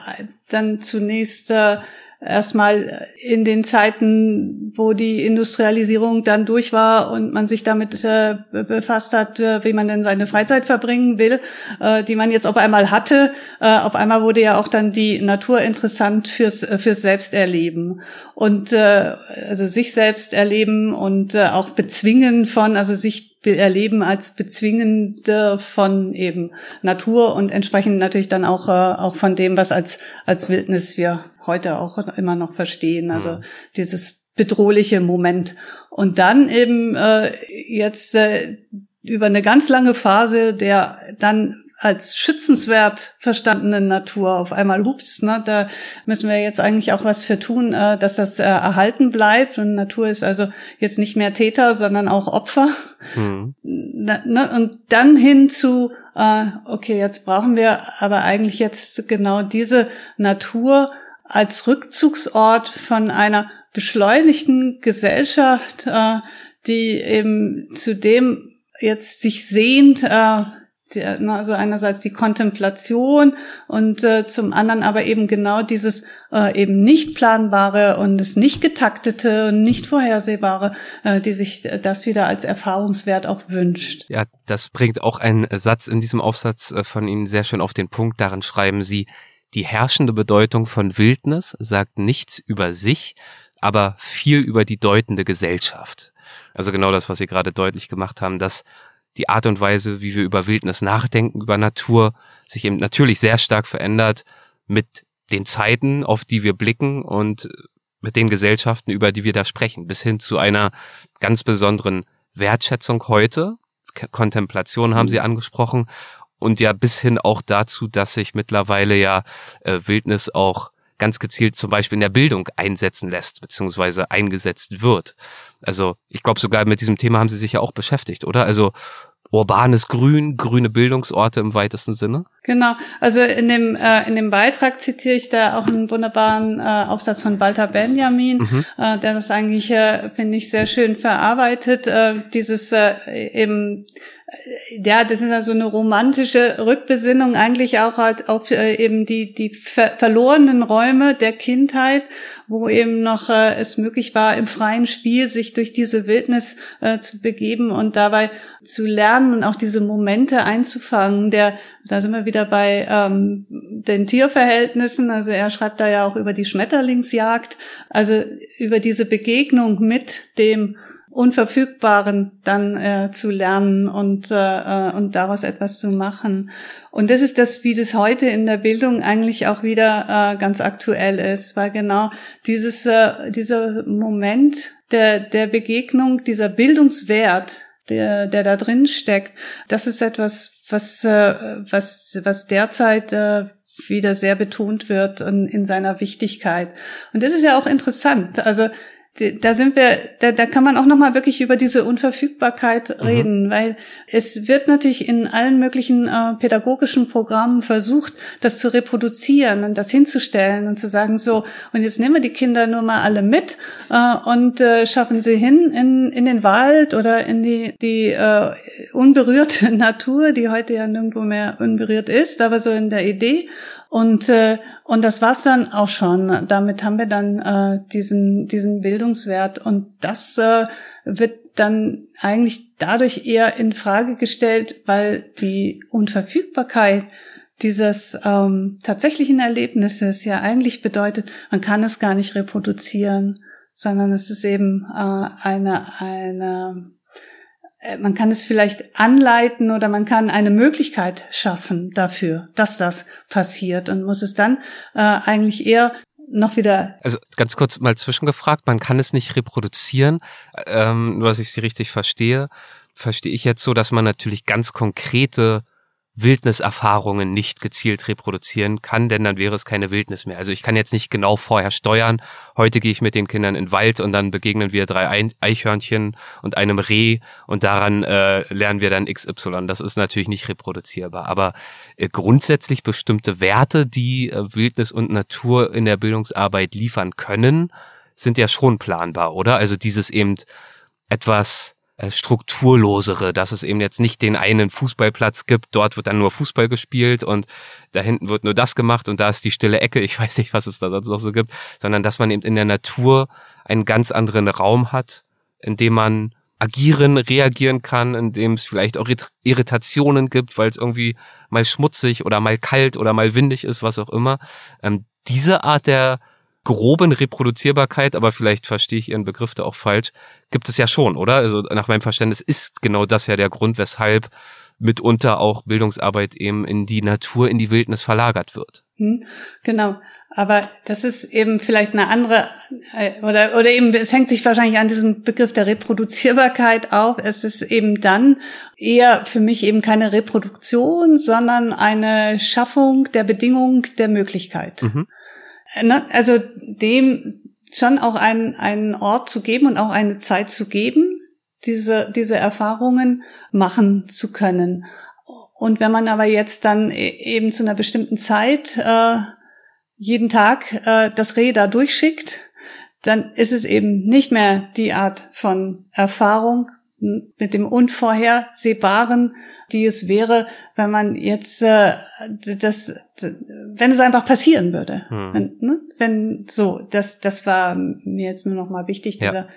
dann zunächst äh, erstmal in den Zeiten, wo die Industrialisierung dann durch war und man sich damit äh, befasst hat, äh, wie man denn seine Freizeit verbringen will, äh, die man jetzt auf einmal hatte. Äh, auf einmal wurde ja auch dann die Natur interessant fürs, äh, fürs Selbsterleben und also sich selbst erleben und auch bezwingen von, also sich erleben als bezwingende von eben Natur und entsprechend natürlich dann auch, äh, auch von dem, was als, als Wildnis wir heute auch immer noch verstehen. Also mhm. dieses bedrohliche Moment. Und dann eben äh, jetzt äh, über eine ganz lange Phase der dann als schützenswert verstandene Natur auf einmal hups, ne, da müssen wir jetzt eigentlich auch was für tun, äh, dass das äh, erhalten bleibt. Und Natur ist also jetzt nicht mehr Täter, sondern auch Opfer. Mhm. Na, ne, und dann hin zu, äh, okay, jetzt brauchen wir aber eigentlich jetzt genau diese Natur als Rückzugsort von einer beschleunigten Gesellschaft, äh, die eben zu dem jetzt sich sehnt, äh, also einerseits die Kontemplation und äh, zum anderen aber eben genau dieses äh, eben nicht planbare und das nicht getaktete und nicht vorhersehbare, äh, die sich das wieder als Erfahrungswert auch wünscht. Ja, das bringt auch ein Satz in diesem Aufsatz äh, von Ihnen sehr schön auf den Punkt. Darin schreiben Sie, die herrschende Bedeutung von Wildnis sagt nichts über sich, aber viel über die deutende Gesellschaft. Also genau das, was Sie gerade deutlich gemacht haben, dass die Art und Weise, wie wir über Wildnis nachdenken, über Natur, sich eben natürlich sehr stark verändert mit den Zeiten, auf die wir blicken und mit den Gesellschaften, über die wir da sprechen, bis hin zu einer ganz besonderen Wertschätzung heute. Kontemplation haben Sie mhm. angesprochen und ja bis hin auch dazu, dass sich mittlerweile ja äh, Wildnis auch ganz gezielt zum Beispiel in der Bildung einsetzen lässt, beziehungsweise eingesetzt wird. Also ich glaube sogar mit diesem Thema haben Sie sich ja auch beschäftigt, oder? Also urbanes Grün, grüne Bildungsorte im weitesten Sinne? Genau, also in dem, äh, in dem Beitrag zitiere ich da auch einen wunderbaren äh, Aufsatz von Walter Benjamin, mhm. äh, der das eigentlich, äh, finde ich, sehr schön verarbeitet, äh, dieses äh, eben ja, das ist also eine romantische Rückbesinnung eigentlich auch halt auf äh, eben die, die ver verlorenen Räume der Kindheit, wo eben noch äh, es möglich war, im freien Spiel sich durch diese Wildnis äh, zu begeben und dabei zu lernen und auch diese Momente einzufangen. Der, da sind wir wieder bei ähm, den Tierverhältnissen. Also er schreibt da ja auch über die Schmetterlingsjagd, also über diese Begegnung mit dem Unverfügbaren dann äh, zu lernen und, äh, äh, und daraus etwas zu machen. Und das ist das, wie das heute in der Bildung eigentlich auch wieder äh, ganz aktuell ist, weil genau dieses, äh, dieser Moment der, der Begegnung, dieser Bildungswert, der, der da drin steckt, das ist etwas, was, äh, was, was derzeit äh, wieder sehr betont wird in, in seiner Wichtigkeit. Und das ist ja auch interessant. Also da sind wir, da, da kann man auch noch mal wirklich über diese Unverfügbarkeit mhm. reden, weil es wird natürlich in allen möglichen äh, pädagogischen Programmen versucht, das zu reproduzieren und das hinzustellen und zu sagen so und jetzt nehmen wir die Kinder nur mal alle mit äh, und äh, schaffen sie hin in in den Wald oder in die die äh, unberührte Natur, die heute ja nirgendwo mehr unberührt ist, aber so in der Idee und, äh, und das war's dann auch schon. Damit haben wir dann äh, diesen, diesen Bildungswert. Und das äh, wird dann eigentlich dadurch eher in Frage gestellt, weil die Unverfügbarkeit dieses ähm, tatsächlichen Erlebnisses ja eigentlich bedeutet, man kann es gar nicht reproduzieren, sondern es ist eben äh, eine, eine äh, man kann es vielleicht anleiten oder man kann eine Möglichkeit schaffen dafür, dass das passiert und muss es dann äh, eigentlich eher noch wieder. Also ganz kurz mal zwischengefragt, man kann es nicht reproduzieren, ähm, nur dass ich Sie richtig verstehe, verstehe ich jetzt so, dass man natürlich ganz konkrete Wildniserfahrungen nicht gezielt reproduzieren kann, denn dann wäre es keine Wildnis mehr. Also ich kann jetzt nicht genau vorher steuern. Heute gehe ich mit den Kindern in den Wald und dann begegnen wir drei Eichhörnchen und einem Reh und daran äh, lernen wir dann XY. Das ist natürlich nicht reproduzierbar. Aber äh, grundsätzlich bestimmte Werte, die äh, Wildnis und Natur in der Bildungsarbeit liefern können, sind ja schon planbar, oder? Also dieses eben etwas strukturlosere, dass es eben jetzt nicht den einen Fußballplatz gibt, dort wird dann nur Fußball gespielt und da hinten wird nur das gemacht und da ist die stille Ecke, ich weiß nicht, was es da sonst noch so gibt, sondern dass man eben in der Natur einen ganz anderen Raum hat, in dem man agieren, reagieren kann, in dem es vielleicht auch Irritationen gibt, weil es irgendwie mal schmutzig oder mal kalt oder mal windig ist, was auch immer. Ähm, diese Art der groben Reproduzierbarkeit, aber vielleicht verstehe ich Ihren Begriff da auch falsch, gibt es ja schon, oder? Also nach meinem Verständnis ist genau das ja der Grund, weshalb mitunter auch Bildungsarbeit eben in die Natur, in die Wildnis verlagert wird. Hm, genau. Aber das ist eben vielleicht eine andere, äh, oder, oder eben, es hängt sich wahrscheinlich an diesem Begriff der Reproduzierbarkeit auf. Es ist eben dann eher für mich eben keine Reproduktion, sondern eine Schaffung der Bedingung der Möglichkeit. Mhm. Ne, also dem schon auch einen, einen Ort zu geben und auch eine Zeit zu geben, diese, diese Erfahrungen machen zu können. Und wenn man aber jetzt dann e, eben zu einer bestimmten Zeit äh, jeden Tag äh, das Reh da durchschickt, dann ist es eben nicht mehr die Art von Erfahrung, mit dem Unvorhersehbaren, die es wäre, wenn man jetzt äh, das, wenn es einfach passieren würde. Hm. Wenn, ne? wenn so, das, das war mir jetzt nur noch mal wichtig, dieser, ja.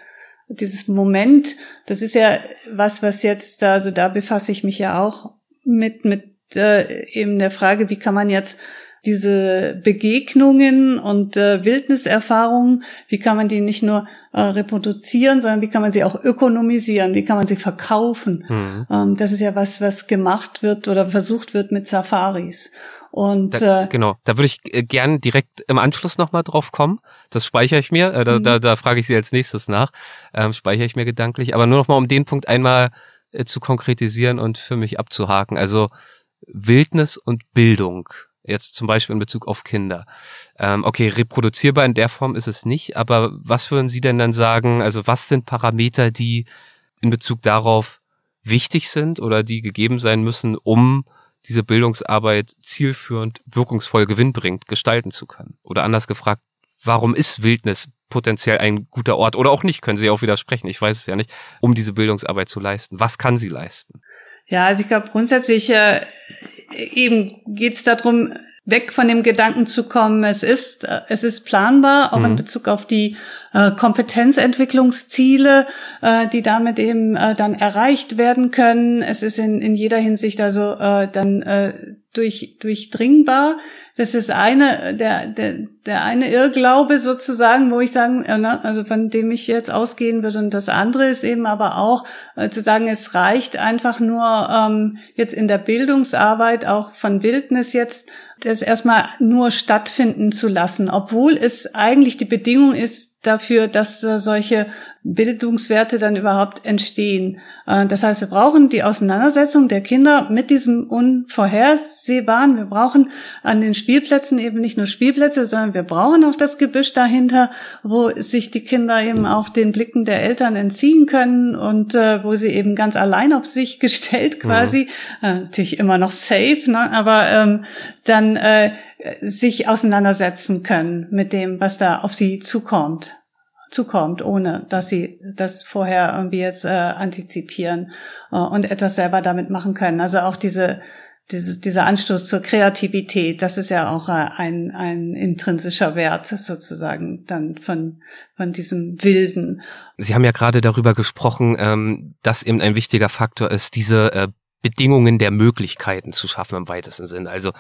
dieses Moment. Das ist ja was, was jetzt, also da befasse ich mich ja auch mit mit äh, eben der Frage, wie kann man jetzt diese Begegnungen und äh, Wildniserfahrungen, wie kann man die nicht nur äh, reproduzieren, sondern wie kann man sie auch ökonomisieren, wie kann man sie verkaufen. Mhm. Ähm, das ist ja was, was gemacht wird oder versucht wird mit Safaris. Und da, äh, genau, da würde ich äh, gern direkt im Anschluss nochmal drauf kommen. Das speichere ich mir. Äh, da, mhm. da, da frage ich Sie als nächstes nach. Ähm, speichere ich mir gedanklich. Aber nur nochmal, um den Punkt einmal äh, zu konkretisieren und für mich abzuhaken. Also Wildnis und Bildung Jetzt zum Beispiel in Bezug auf Kinder. Ähm, okay, reproduzierbar in der Form ist es nicht, aber was würden Sie denn dann sagen? Also was sind Parameter, die in Bezug darauf wichtig sind oder die gegeben sein müssen, um diese Bildungsarbeit zielführend, wirkungsvoll, gewinnbringend gestalten zu können? Oder anders gefragt, warum ist Wildnis potenziell ein guter Ort oder auch nicht, können Sie auch widersprechen, ich weiß es ja nicht, um diese Bildungsarbeit zu leisten? Was kann sie leisten? Ja, also ich glaube grundsätzlich äh, eben geht es darum, weg von dem Gedanken zu kommen, es ist, äh, es ist planbar, auch mhm. in Bezug auf die äh, Kompetenzentwicklungsziele, äh, die damit eben äh, dann erreicht werden können. Es ist in, in jeder Hinsicht also äh, dann äh, durch, durchdringbar. Das ist eine, der, der, der eine Irrglaube sozusagen, wo ich sagen, äh, also von dem ich jetzt ausgehen würde. Und das andere ist eben aber auch äh, zu sagen, es reicht einfach nur ähm, jetzt in der Bildungsarbeit auch von Wildnis jetzt das erstmal nur stattfinden zu lassen, obwohl es eigentlich die Bedingung ist, dafür, dass äh, solche Bildungswerte dann überhaupt entstehen. Äh, das heißt, wir brauchen die Auseinandersetzung der Kinder mit diesem Unvorhersehbaren. Wir brauchen an den Spielplätzen eben nicht nur Spielplätze, sondern wir brauchen auch das Gebüsch dahinter, wo sich die Kinder eben auch den Blicken der Eltern entziehen können und äh, wo sie eben ganz allein auf sich gestellt quasi, mhm. natürlich immer noch safe, ne, aber ähm, dann äh, sich auseinandersetzen können mit dem, was da auf sie zukommt zukommt, ohne dass sie das vorher irgendwie jetzt äh, antizipieren äh, und etwas selber damit machen können. Also auch diese dieses, dieser Anstoß zur Kreativität, das ist ja auch äh, ein, ein intrinsischer Wert sozusagen dann von, von diesem Wilden. Sie haben ja gerade darüber gesprochen, ähm, dass eben ein wichtiger Faktor ist, diese äh, Bedingungen der Möglichkeiten zu schaffen im weitesten Sinn. Also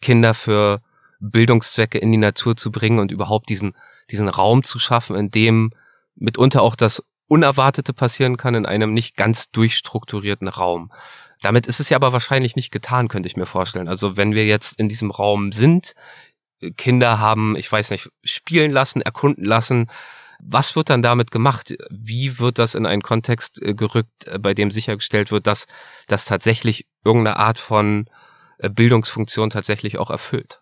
Kinder für Bildungszwecke in die Natur zu bringen und überhaupt diesen, diesen Raum zu schaffen, in dem mitunter auch das Unerwartete passieren kann in einem nicht ganz durchstrukturierten Raum. Damit ist es ja aber wahrscheinlich nicht getan, könnte ich mir vorstellen. Also wenn wir jetzt in diesem Raum sind, Kinder haben, ich weiß nicht, spielen lassen, erkunden lassen, was wird dann damit gemacht? Wie wird das in einen Kontext äh, gerückt, äh, bei dem sichergestellt wird, dass das tatsächlich irgendeine Art von äh, Bildungsfunktion tatsächlich auch erfüllt?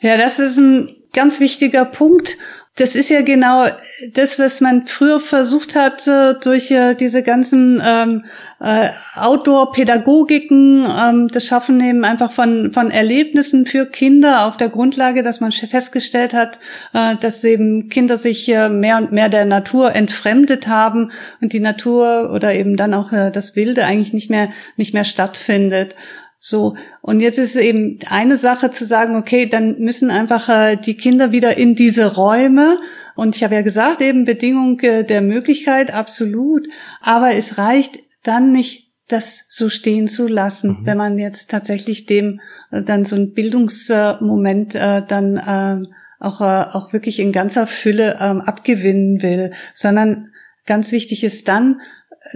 Ja, das ist ein ganz wichtiger Punkt. Das ist ja genau das, was man früher versucht hat, durch äh, diese ganzen ähm, äh, Outdoor-Pädagogiken, ähm, das Schaffen eben einfach von, von Erlebnissen für Kinder auf der Grundlage, dass man festgestellt hat, äh, dass eben Kinder sich mehr und mehr der Natur entfremdet haben und die Natur oder eben dann auch das Wilde eigentlich nicht mehr, nicht mehr stattfindet. So, und jetzt ist eben eine Sache zu sagen, okay, dann müssen einfach äh, die Kinder wieder in diese Räume. Und ich habe ja gesagt, eben Bedingung äh, der Möglichkeit, absolut. Aber es reicht dann nicht, das so stehen zu lassen, mhm. wenn man jetzt tatsächlich dem äh, dann so ein Bildungsmoment äh, dann äh, auch, äh, auch wirklich in ganzer Fülle äh, abgewinnen will, sondern ganz wichtig ist dann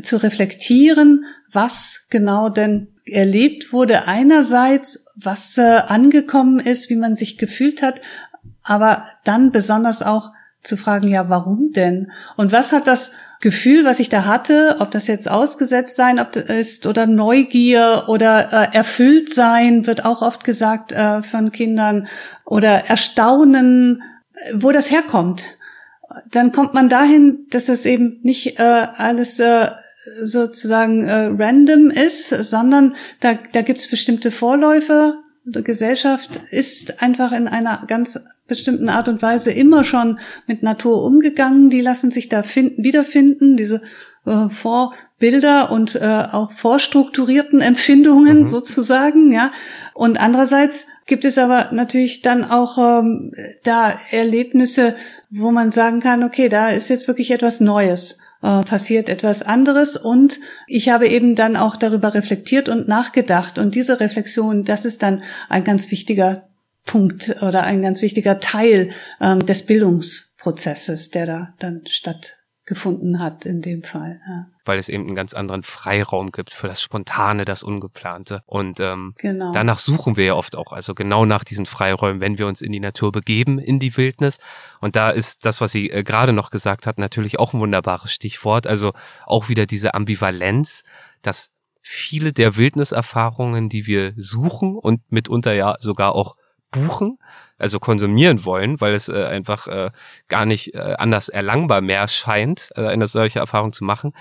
zu reflektieren, was genau denn erlebt wurde. Einerseits, was äh, angekommen ist, wie man sich gefühlt hat, aber dann besonders auch zu fragen, ja, warum denn? Und was hat das Gefühl, was ich da hatte, ob das jetzt ausgesetzt sein ob das ist oder Neugier oder äh, erfüllt sein, wird auch oft gesagt äh, von Kindern, oder Erstaunen, wo das herkommt. Dann kommt man dahin, dass das eben nicht äh, alles äh, sozusagen äh, random ist, sondern da, da gibt es bestimmte Vorläufe. Die Gesellschaft ist einfach in einer ganz bestimmten Art und Weise immer schon mit Natur umgegangen. Die lassen sich da finden, wiederfinden, diese äh, Vorbilder und äh, auch vorstrukturierten Empfindungen mhm. sozusagen, ja. Und andererseits gibt es aber natürlich dann auch ähm, da Erlebnisse, wo man sagen kann, okay, da ist jetzt wirklich etwas Neues äh, passiert etwas anderes und ich habe eben dann auch darüber reflektiert und nachgedacht und diese Reflexion, das ist dann ein ganz wichtiger Punkt oder ein ganz wichtiger Teil ähm, des Bildungsprozesses, der da dann statt gefunden hat in dem Fall. Ja. Weil es eben einen ganz anderen Freiraum gibt für das Spontane, das Ungeplante. Und ähm, genau. danach suchen wir ja oft auch, also genau nach diesen Freiräumen, wenn wir uns in die Natur begeben, in die Wildnis. Und da ist das, was sie äh, gerade noch gesagt hat, natürlich auch ein wunderbares Stichwort. Also auch wieder diese Ambivalenz, dass viele der Wildniserfahrungen, die wir suchen und mitunter ja sogar auch buchen, also konsumieren wollen, weil es äh, einfach äh, gar nicht äh, anders erlangbar mehr scheint, äh, eine solche Erfahrung zu machen,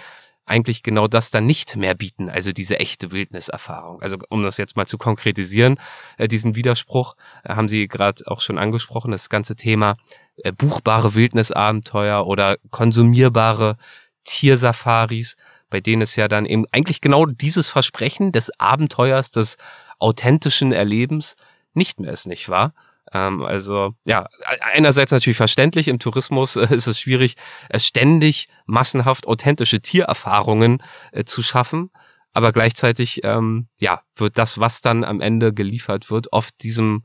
eigentlich genau das dann nicht mehr bieten, also diese echte Wildniserfahrung. Also um das jetzt mal zu konkretisieren, äh, diesen Widerspruch äh, haben Sie gerade auch schon angesprochen, das ganze Thema äh, buchbare Wildnisabenteuer oder konsumierbare Tiersafaris bei denen es ja dann eben eigentlich genau dieses Versprechen des Abenteuers, des authentischen Erlebens nicht mehr ist, nicht wahr? Ähm, also ja, einerseits natürlich verständlich, im Tourismus äh, ist es schwierig, äh, ständig massenhaft authentische Tiererfahrungen äh, zu schaffen. Aber gleichzeitig, ähm, ja, wird das, was dann am Ende geliefert wird, oft diesem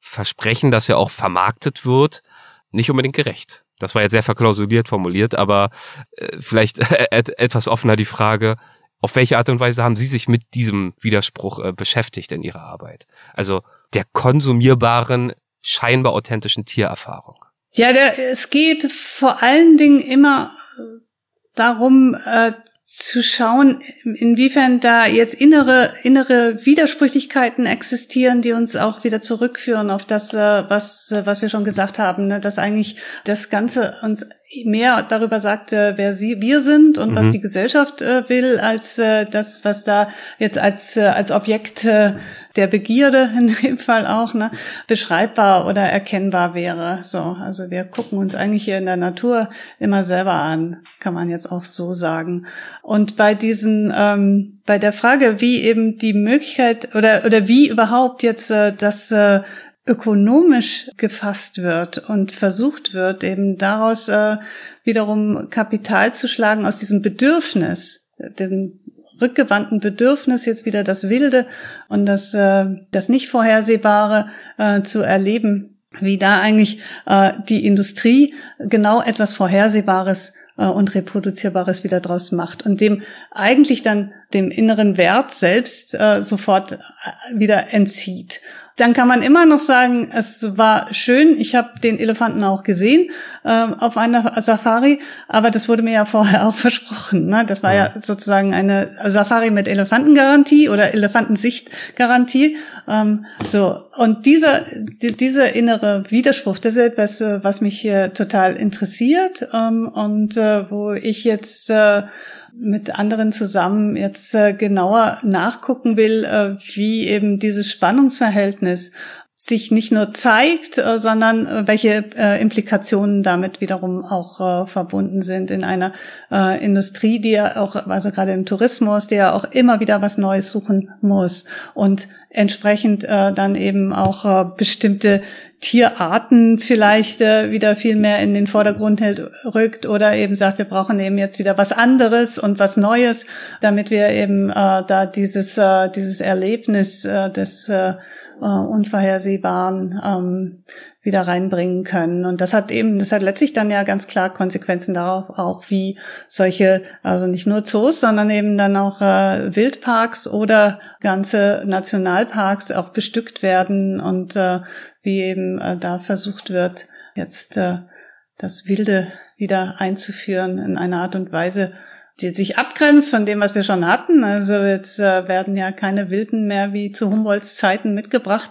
Versprechen, das ja auch vermarktet wird, nicht unbedingt gerecht. Das war jetzt sehr verklausuliert formuliert, aber äh, vielleicht etwas offener die Frage, auf welche Art und Weise haben Sie sich mit diesem Widerspruch äh, beschäftigt in Ihrer Arbeit? Also der konsumierbaren, scheinbar authentischen Tiererfahrung. Ja, der, es geht vor allen Dingen immer darum, äh, zu schauen, inwiefern da jetzt innere, innere Widersprüchlichkeiten existieren, die uns auch wieder zurückführen auf das, äh, was, äh, was wir schon gesagt haben, ne? dass eigentlich das Ganze uns mehr darüber sagt, wer sie, wir sind und mhm. was die Gesellschaft äh, will, als äh, das, was da jetzt als, äh, als Objekt äh, der Begierde in dem Fall auch ne, beschreibbar oder erkennbar wäre. So, also wir gucken uns eigentlich hier in der Natur immer selber an, kann man jetzt auch so sagen. Und bei diesen, ähm, bei der Frage, wie eben die Möglichkeit oder oder wie überhaupt jetzt äh, das äh, ökonomisch gefasst wird und versucht wird, eben daraus äh, wiederum Kapital zu schlagen aus diesem Bedürfnis, dem rückgewandten Bedürfnis, jetzt wieder das Wilde und das, äh, das nicht Vorhersehbare äh, zu erleben, wie da eigentlich äh, die Industrie genau etwas Vorhersehbares äh, und Reproduzierbares wieder draus macht und dem eigentlich dann dem inneren Wert selbst äh, sofort äh, wieder entzieht dann kann man immer noch sagen, es war schön. Ich habe den Elefanten auch gesehen äh, auf einer Safari, aber das wurde mir ja vorher auch versprochen. Ne? Das war ja. ja sozusagen eine Safari mit Elefantengarantie oder Elefantensichtgarantie. Ähm, so und dieser die, dieser innere Widerspruch, das ist etwas, äh, was mich hier total interessiert ähm, und äh, wo ich jetzt äh, mit anderen zusammen jetzt äh, genauer nachgucken will, äh, wie eben dieses Spannungsverhältnis sich nicht nur zeigt, äh, sondern äh, welche äh, Implikationen damit wiederum auch verbunden sind in einer Industrie, die ja auch, also gerade im Tourismus, der ja auch immer wieder was Neues suchen muss und entsprechend dann eben auch bestimmte Tierarten vielleicht wieder viel mehr in den Vordergrund rückt oder eben sagt, wir brauchen eben jetzt wieder was anderes und was Neues, damit wir eben da dieses, dieses Erlebnis des äh, Unvorhersehbaren ähm, wieder reinbringen können. Und das hat eben, das hat letztlich dann ja ganz klar Konsequenzen darauf, auch wie solche, also nicht nur Zoos, sondern eben dann auch äh, Wildparks oder ganze Nationalparks auch bestückt werden und äh, wie eben äh, da versucht wird, jetzt äh, das Wilde wieder einzuführen in einer Art und Weise, die sich abgrenzt von dem, was wir schon hatten. Also jetzt äh, werden ja keine Wilden mehr wie zu Humboldts Zeiten mitgebracht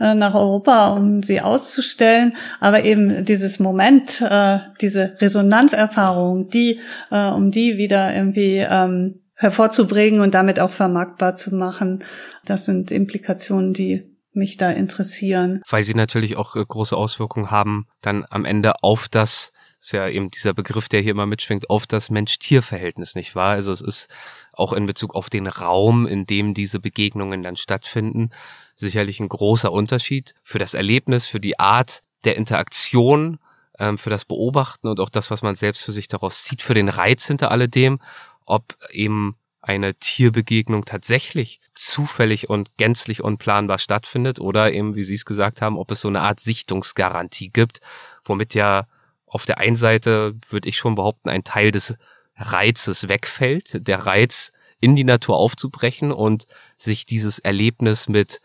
äh, nach Europa, um sie auszustellen. Aber eben dieses Moment, äh, diese Resonanzerfahrung, die, äh, um die wieder irgendwie ähm, hervorzubringen und damit auch vermarktbar zu machen, das sind Implikationen, die mich da interessieren. Weil sie natürlich auch äh, große Auswirkungen haben dann am Ende auf das ist ja eben dieser Begriff, der hier immer mitschwingt, auf das Mensch-Tier-Verhältnis, nicht wahr? Also es ist auch in Bezug auf den Raum, in dem diese Begegnungen dann stattfinden, sicherlich ein großer Unterschied für das Erlebnis, für die Art der Interaktion, ähm, für das Beobachten und auch das, was man selbst für sich daraus zieht, für den Reiz hinter alledem, ob eben eine Tierbegegnung tatsächlich zufällig und gänzlich unplanbar stattfindet oder eben, wie Sie es gesagt haben, ob es so eine Art Sichtungsgarantie gibt, womit ja auf der einen Seite würde ich schon behaupten, ein Teil des Reizes wegfällt, der Reiz in die Natur aufzubrechen und sich dieses Erlebnis mit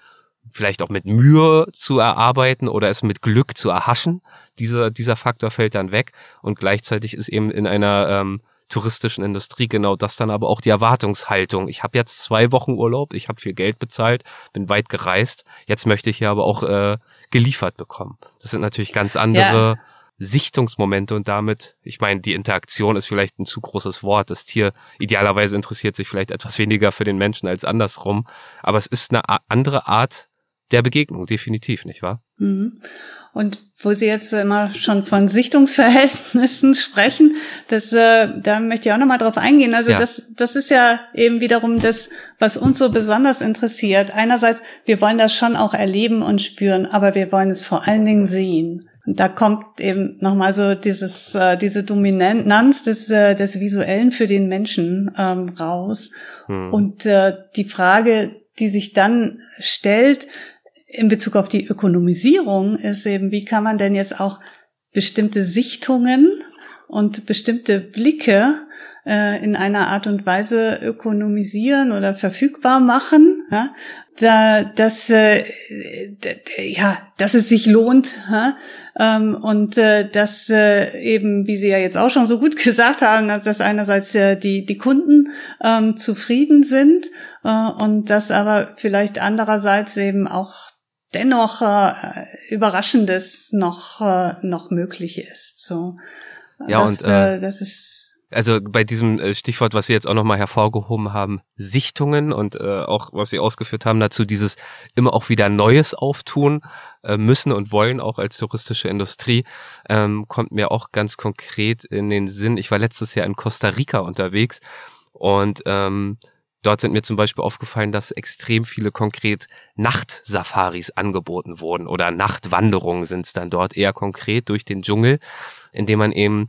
vielleicht auch mit Mühe zu erarbeiten oder es mit Glück zu erhaschen. Dieser, dieser Faktor fällt dann weg und gleichzeitig ist eben in einer ähm, touristischen Industrie genau das dann aber auch die Erwartungshaltung. Ich habe jetzt zwei Wochen Urlaub, ich habe viel Geld bezahlt, bin weit gereist, jetzt möchte ich hier aber auch äh, geliefert bekommen. Das sind natürlich ganz andere ja. Sichtungsmomente und damit, ich meine, die Interaktion ist vielleicht ein zu großes Wort. Das Tier idealerweise interessiert sich vielleicht etwas weniger für den Menschen als andersrum, aber es ist eine andere Art der Begegnung, definitiv, nicht wahr? Mhm. Und wo Sie jetzt immer schon von Sichtungsverhältnissen sprechen, das, äh, da möchte ich auch nochmal drauf eingehen. Also ja. das, das ist ja eben wiederum das, was uns so besonders interessiert. Einerseits, wir wollen das schon auch erleben und spüren, aber wir wollen es vor allen Dingen sehen. Und da kommt eben nochmal so dieses, äh, diese Dominanz des, äh, des Visuellen für den Menschen ähm, raus. Hm. Und äh, die Frage, die sich dann stellt, in Bezug auf die Ökonomisierung ist eben, wie kann man denn jetzt auch bestimmte Sichtungen und bestimmte Blicke äh, in einer Art und Weise ökonomisieren oder verfügbar machen, ja, da, dass, äh, ja, dass es sich lohnt ja, ähm, und äh, dass äh, eben, wie Sie ja jetzt auch schon so gut gesagt haben, dass einerseits äh, die, die Kunden ähm, zufrieden sind äh, und dass aber vielleicht andererseits eben auch dennoch äh, Überraschendes noch, äh, noch möglich ist. So, ja, das, und äh, äh, das ist also bei diesem äh, Stichwort, was Sie jetzt auch nochmal hervorgehoben haben, Sichtungen und äh, auch was Sie ausgeführt haben dazu, dieses immer auch wieder Neues auftun äh, müssen und wollen, auch als touristische Industrie, ähm, kommt mir auch ganz konkret in den Sinn. Ich war letztes Jahr in Costa Rica unterwegs und ähm, Dort sind mir zum Beispiel aufgefallen, dass extrem viele konkret Nachtsafaris angeboten wurden oder Nachtwanderungen sind es dann dort eher konkret durch den Dschungel, indem man eben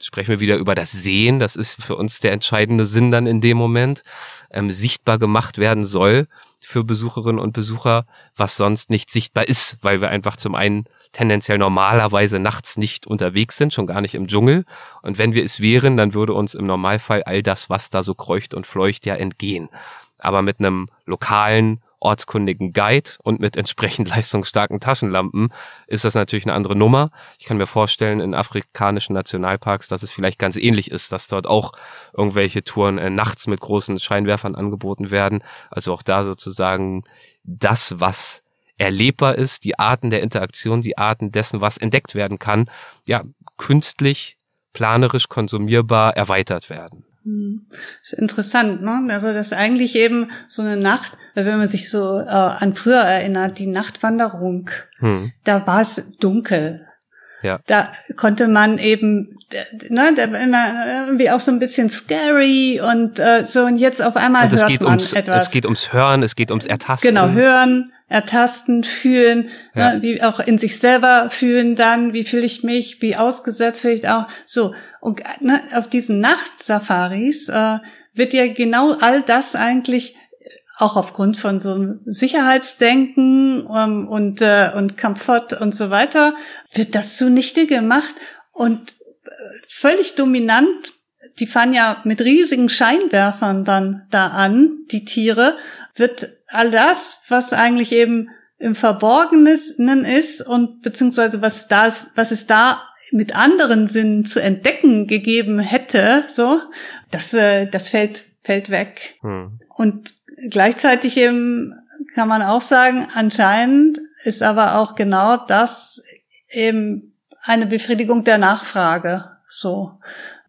sprechen wir wieder über das Sehen, das ist für uns der entscheidende Sinn dann in dem Moment, ähm, sichtbar gemacht werden soll für Besucherinnen und Besucher, was sonst nicht sichtbar ist, weil wir einfach zum einen tendenziell normalerweise nachts nicht unterwegs sind, schon gar nicht im Dschungel. Und wenn wir es wären, dann würde uns im Normalfall all das, was da so kreucht und fleucht, ja entgehen. Aber mit einem lokalen ortskundigen Guide und mit entsprechend leistungsstarken Taschenlampen ist das natürlich eine andere Nummer. Ich kann mir vorstellen, in afrikanischen Nationalparks, dass es vielleicht ganz ähnlich ist, dass dort auch irgendwelche Touren äh, nachts mit großen Scheinwerfern angeboten werden. Also auch da sozusagen das, was erlebbar ist, die Arten der Interaktion, die Arten dessen, was entdeckt werden kann, ja, künstlich, planerisch konsumierbar erweitert werden. Hm. ist interessant, ne? Also das ist eigentlich eben so eine Nacht, wenn man sich so äh, an früher erinnert, die Nachtwanderung, hm. da war es dunkel. Ja. Da konnte man eben, ne, da war immer irgendwie auch so ein bisschen scary und äh, so und jetzt auf einmal und hört man ums, etwas. Es geht ums Hören, es geht ums Ertasten. Genau, hören, ertasten, fühlen, ja. ne, wie auch in sich selber fühlen dann, wie fühle ich mich, wie ausgesetzt vielleicht auch. So, und ne, auf diesen Nachtsafaris äh, wird ja genau all das eigentlich auch aufgrund von so einem Sicherheitsdenken ähm, und, äh, und Komfort und so weiter, wird das zunichte gemacht und äh, völlig dominant. Die fahren ja mit riesigen Scheinwerfern dann da an, die Tiere, wird all das, was eigentlich eben im Verborgenen ist und beziehungsweise was da ist, was es da mit anderen Sinnen zu entdecken gegeben hätte, so, das, äh, das fällt, fällt weg. Hm. Und gleichzeitig eben kann man auch sagen, anscheinend ist aber auch genau das eben eine Befriedigung der Nachfrage. So,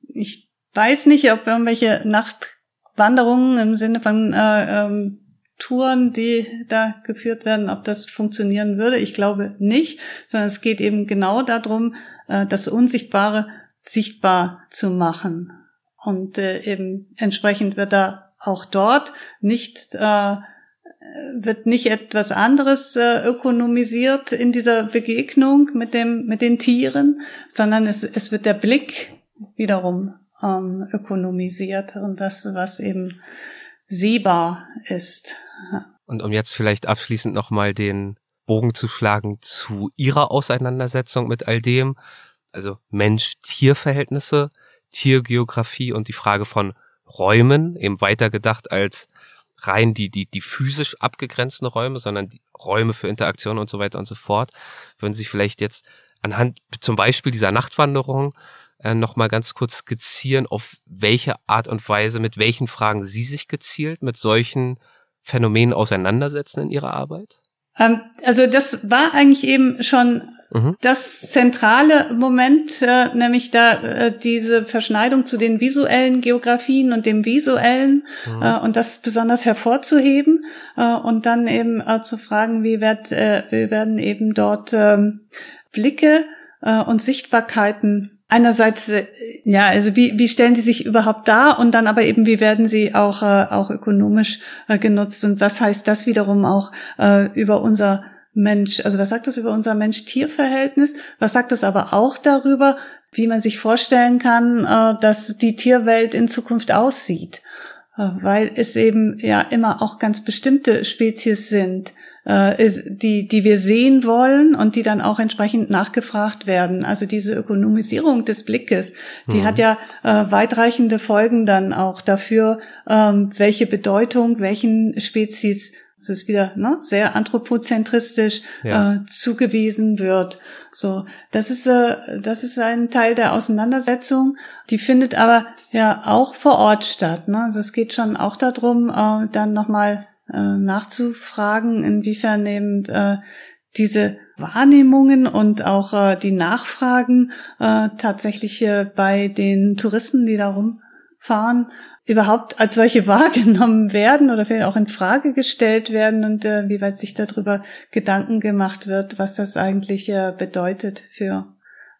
ich weiß nicht, ob irgendwelche Nachtwanderungen im Sinne von äh, ähm, Touren, die da geführt werden, ob das funktionieren würde. Ich glaube nicht, sondern es geht eben genau darum, äh, das Unsichtbare sichtbar zu machen. Und äh, eben entsprechend wird da auch dort nicht äh, wird nicht etwas anderes ökonomisiert in dieser Begegnung mit dem mit den Tieren, sondern es, es wird der Blick wiederum ähm, ökonomisiert und das was eben sehbar ist. Und um jetzt vielleicht abschließend nochmal den Bogen zu schlagen zu Ihrer Auseinandersetzung mit all dem, also Mensch-Tier-Verhältnisse, Tiergeografie und die Frage von Räumen, eben weiter gedacht als rein die, die, die physisch abgegrenzten Räume, sondern die Räume für Interaktion und so weiter und so fort, würden Sie vielleicht jetzt anhand zum Beispiel dieser Nachtwanderung äh, nochmal ganz kurz skizzieren, auf welche Art und Weise, mit welchen Fragen Sie sich gezielt mit solchen Phänomenen auseinandersetzen in Ihrer Arbeit? Ähm, also das war eigentlich eben schon mhm. das zentrale Moment, äh, nämlich da äh, diese Verschneidung zu den visuellen Geografien und dem visuellen mhm. äh, und das besonders hervorzuheben äh, und dann eben äh, zu fragen, wie, wird, äh, wie werden eben dort ähm, Blicke und Sichtbarkeiten einerseits, äh, ja, also wie, wie stellen die sich überhaupt dar und dann aber eben, wie werden sie auch, äh, auch ökonomisch äh, genutzt und was heißt das wiederum auch äh, über unser Mensch, also was sagt das über unser Mensch-Tier-Verhältnis? Was sagt das aber auch darüber, wie man sich vorstellen kann, äh, dass die Tierwelt in Zukunft aussieht? Äh, weil es eben ja immer auch ganz bestimmte Spezies sind, die, die wir sehen wollen und die dann auch entsprechend nachgefragt werden. Also diese Ökonomisierung des Blickes, die mhm. hat ja äh, weitreichende Folgen dann auch dafür, ähm, welche Bedeutung welchen Spezies es ist wieder ne, sehr anthropozentristisch ja. äh, zugewiesen wird. So, das ist äh, das ist ein Teil der Auseinandersetzung. Die findet aber ja auch vor Ort statt. Ne? Also es geht schon auch darum, äh, dann nochmal äh, nachzufragen, inwiefern eben äh, diese Wahrnehmungen und auch äh, die Nachfragen tatsächlich bei den Touristen, die da rumfahren, überhaupt als solche wahrgenommen werden oder vielleicht auch in Frage gestellt werden und wie weit sich darüber Gedanken gemacht wird, was das eigentlich bedeutet für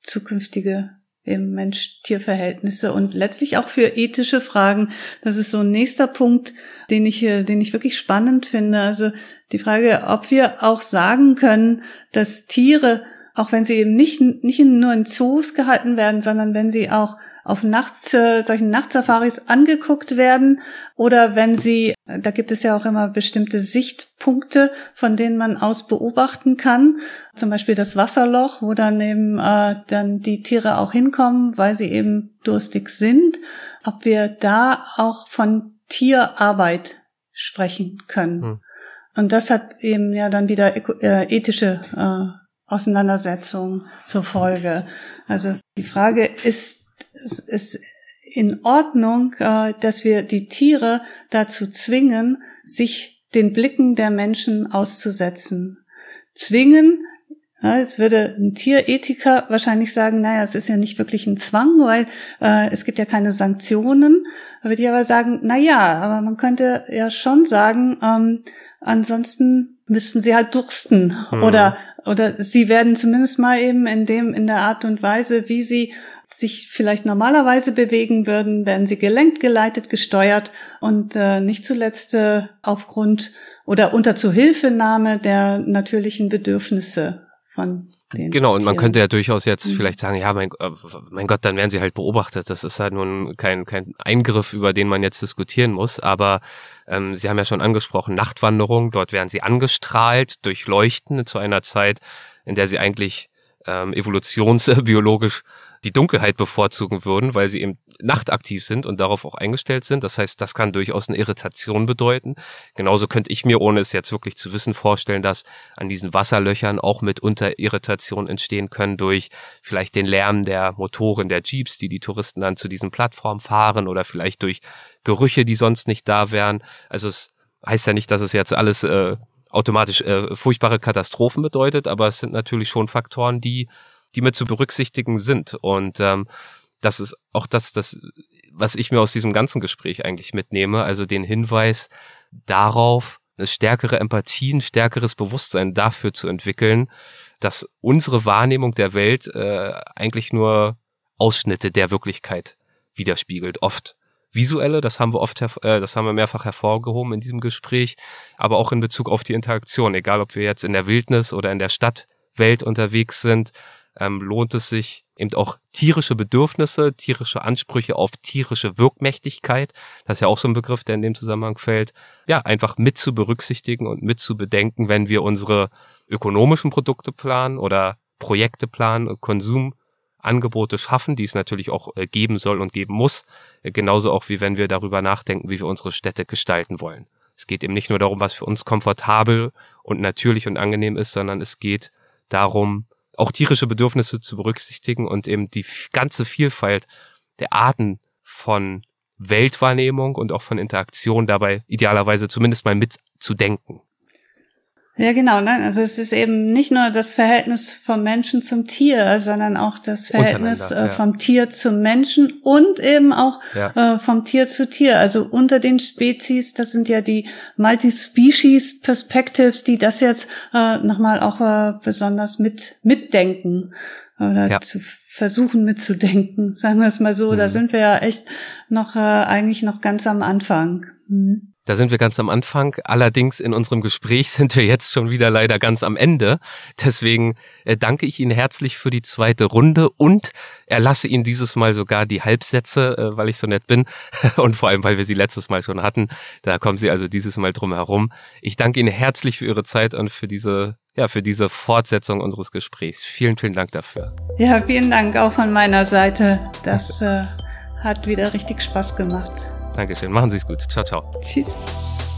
zukünftige im Mensch-Tier-Verhältnisse und letztlich auch für ethische Fragen. Das ist so ein nächster Punkt, den ich, äh, den ich wirklich spannend finde. Also die Frage, ob wir auch sagen können, dass Tiere auch wenn sie eben nicht, nicht nur in Zoos gehalten werden, sondern wenn sie auch auf Nachts, äh, solchen Nachtsafaris angeguckt werden oder wenn sie, da gibt es ja auch immer bestimmte Sichtpunkte, von denen man aus beobachten kann, zum Beispiel das Wasserloch, wo dann eben äh, dann die Tiere auch hinkommen, weil sie eben durstig sind, ob wir da auch von Tierarbeit sprechen können. Hm. Und das hat eben ja dann wieder äh, ethische äh, Auseinandersetzung zur Folge. Also die Frage ist, ist in Ordnung, äh, dass wir die Tiere dazu zwingen, sich den Blicken der Menschen auszusetzen. Zwingen, ja, jetzt würde ein Tierethiker wahrscheinlich sagen, naja, es ist ja nicht wirklich ein Zwang, weil äh, es gibt ja keine Sanktionen. Da würde ich aber sagen, na ja, aber man könnte ja schon sagen, ähm, ansonsten müssten sie halt dursten hm. oder oder sie werden zumindest mal eben in dem in der Art und Weise, wie sie sich vielleicht normalerweise bewegen würden, werden sie gelenkt, geleitet, gesteuert und äh, nicht zuletzt äh, aufgrund oder unter Zuhilfenahme der natürlichen Bedürfnisse von Genau, und Tieren. man könnte ja durchaus jetzt mhm. vielleicht sagen, ja, mein, äh, mein Gott, dann werden sie halt beobachtet. Das ist halt nun kein, kein Eingriff, über den man jetzt diskutieren muss. Aber ähm, Sie haben ja schon angesprochen, Nachtwanderung, dort werden sie angestrahlt durch Leuchten zu einer Zeit, in der sie eigentlich ähm, evolutionsbiologisch die Dunkelheit bevorzugen würden, weil sie eben nachtaktiv sind und darauf auch eingestellt sind. Das heißt, das kann durchaus eine Irritation bedeuten. Genauso könnte ich mir, ohne es jetzt wirklich zu wissen, vorstellen, dass an diesen Wasserlöchern auch mitunter Irritationen entstehen können durch vielleicht den Lärm der Motoren der Jeeps, die die Touristen dann zu diesen Plattformen fahren oder vielleicht durch Gerüche, die sonst nicht da wären. Also es heißt ja nicht, dass es jetzt alles äh, automatisch äh, furchtbare Katastrophen bedeutet, aber es sind natürlich schon Faktoren, die die mit zu berücksichtigen sind. Und ähm, das ist auch das, das, was ich mir aus diesem ganzen Gespräch eigentlich mitnehme, also den Hinweis darauf, eine stärkere Empathie, ein stärkeres Bewusstsein dafür zu entwickeln, dass unsere Wahrnehmung der Welt äh, eigentlich nur Ausschnitte der Wirklichkeit widerspiegelt, oft visuelle, das haben wir oft, äh, das haben wir mehrfach hervorgehoben in diesem Gespräch, aber auch in Bezug auf die Interaktion, egal ob wir jetzt in der Wildnis oder in der Stadtwelt unterwegs sind, ähm, lohnt es sich eben auch tierische Bedürfnisse, tierische Ansprüche auf tierische Wirkmächtigkeit, das ist ja auch so ein Begriff, der in dem Zusammenhang fällt, ja, einfach mit zu berücksichtigen und mit zu bedenken, wenn wir unsere ökonomischen Produkte planen oder Projekte planen, Konsumangebote schaffen, die es natürlich auch äh, geben soll und geben muss, äh, genauso auch wie wenn wir darüber nachdenken, wie wir unsere Städte gestalten wollen. Es geht eben nicht nur darum, was für uns komfortabel und natürlich und angenehm ist, sondern es geht darum, auch tierische Bedürfnisse zu berücksichtigen und eben die ganze Vielfalt der Arten von Weltwahrnehmung und auch von Interaktion dabei idealerweise zumindest mal mitzudenken. Ja, genau. Ne? Also es ist eben nicht nur das Verhältnis vom Menschen zum Tier, sondern auch das Verhältnis äh, vom Tier zum Menschen und eben auch ja. äh, vom Tier zu Tier. Also unter den Spezies, das sind ja die Multi-Species Perspectives, die das jetzt äh, nochmal auch äh, besonders mit mitdenken oder ja. zu versuchen mitzudenken, sagen wir es mal so. Mhm. Da sind wir ja echt noch äh, eigentlich noch ganz am Anfang. Mhm. Da sind wir ganz am Anfang. Allerdings in unserem Gespräch sind wir jetzt schon wieder leider ganz am Ende. Deswegen äh, danke ich Ihnen herzlich für die zweite Runde und erlasse Ihnen dieses Mal sogar die Halbsätze, äh, weil ich so nett bin und vor allem, weil wir sie letztes Mal schon hatten. Da kommen Sie also dieses Mal drum herum. Ich danke Ihnen herzlich für Ihre Zeit und für diese ja, für diese Fortsetzung unseres Gesprächs. Vielen, vielen Dank dafür. Ja, vielen Dank auch von meiner Seite. Das äh, hat wieder richtig Spaß gemacht. Dankeschön. Machen Sie es gut. Ciao, ciao. Tschüss.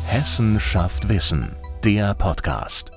Hessen schafft Wissen. Der Podcast.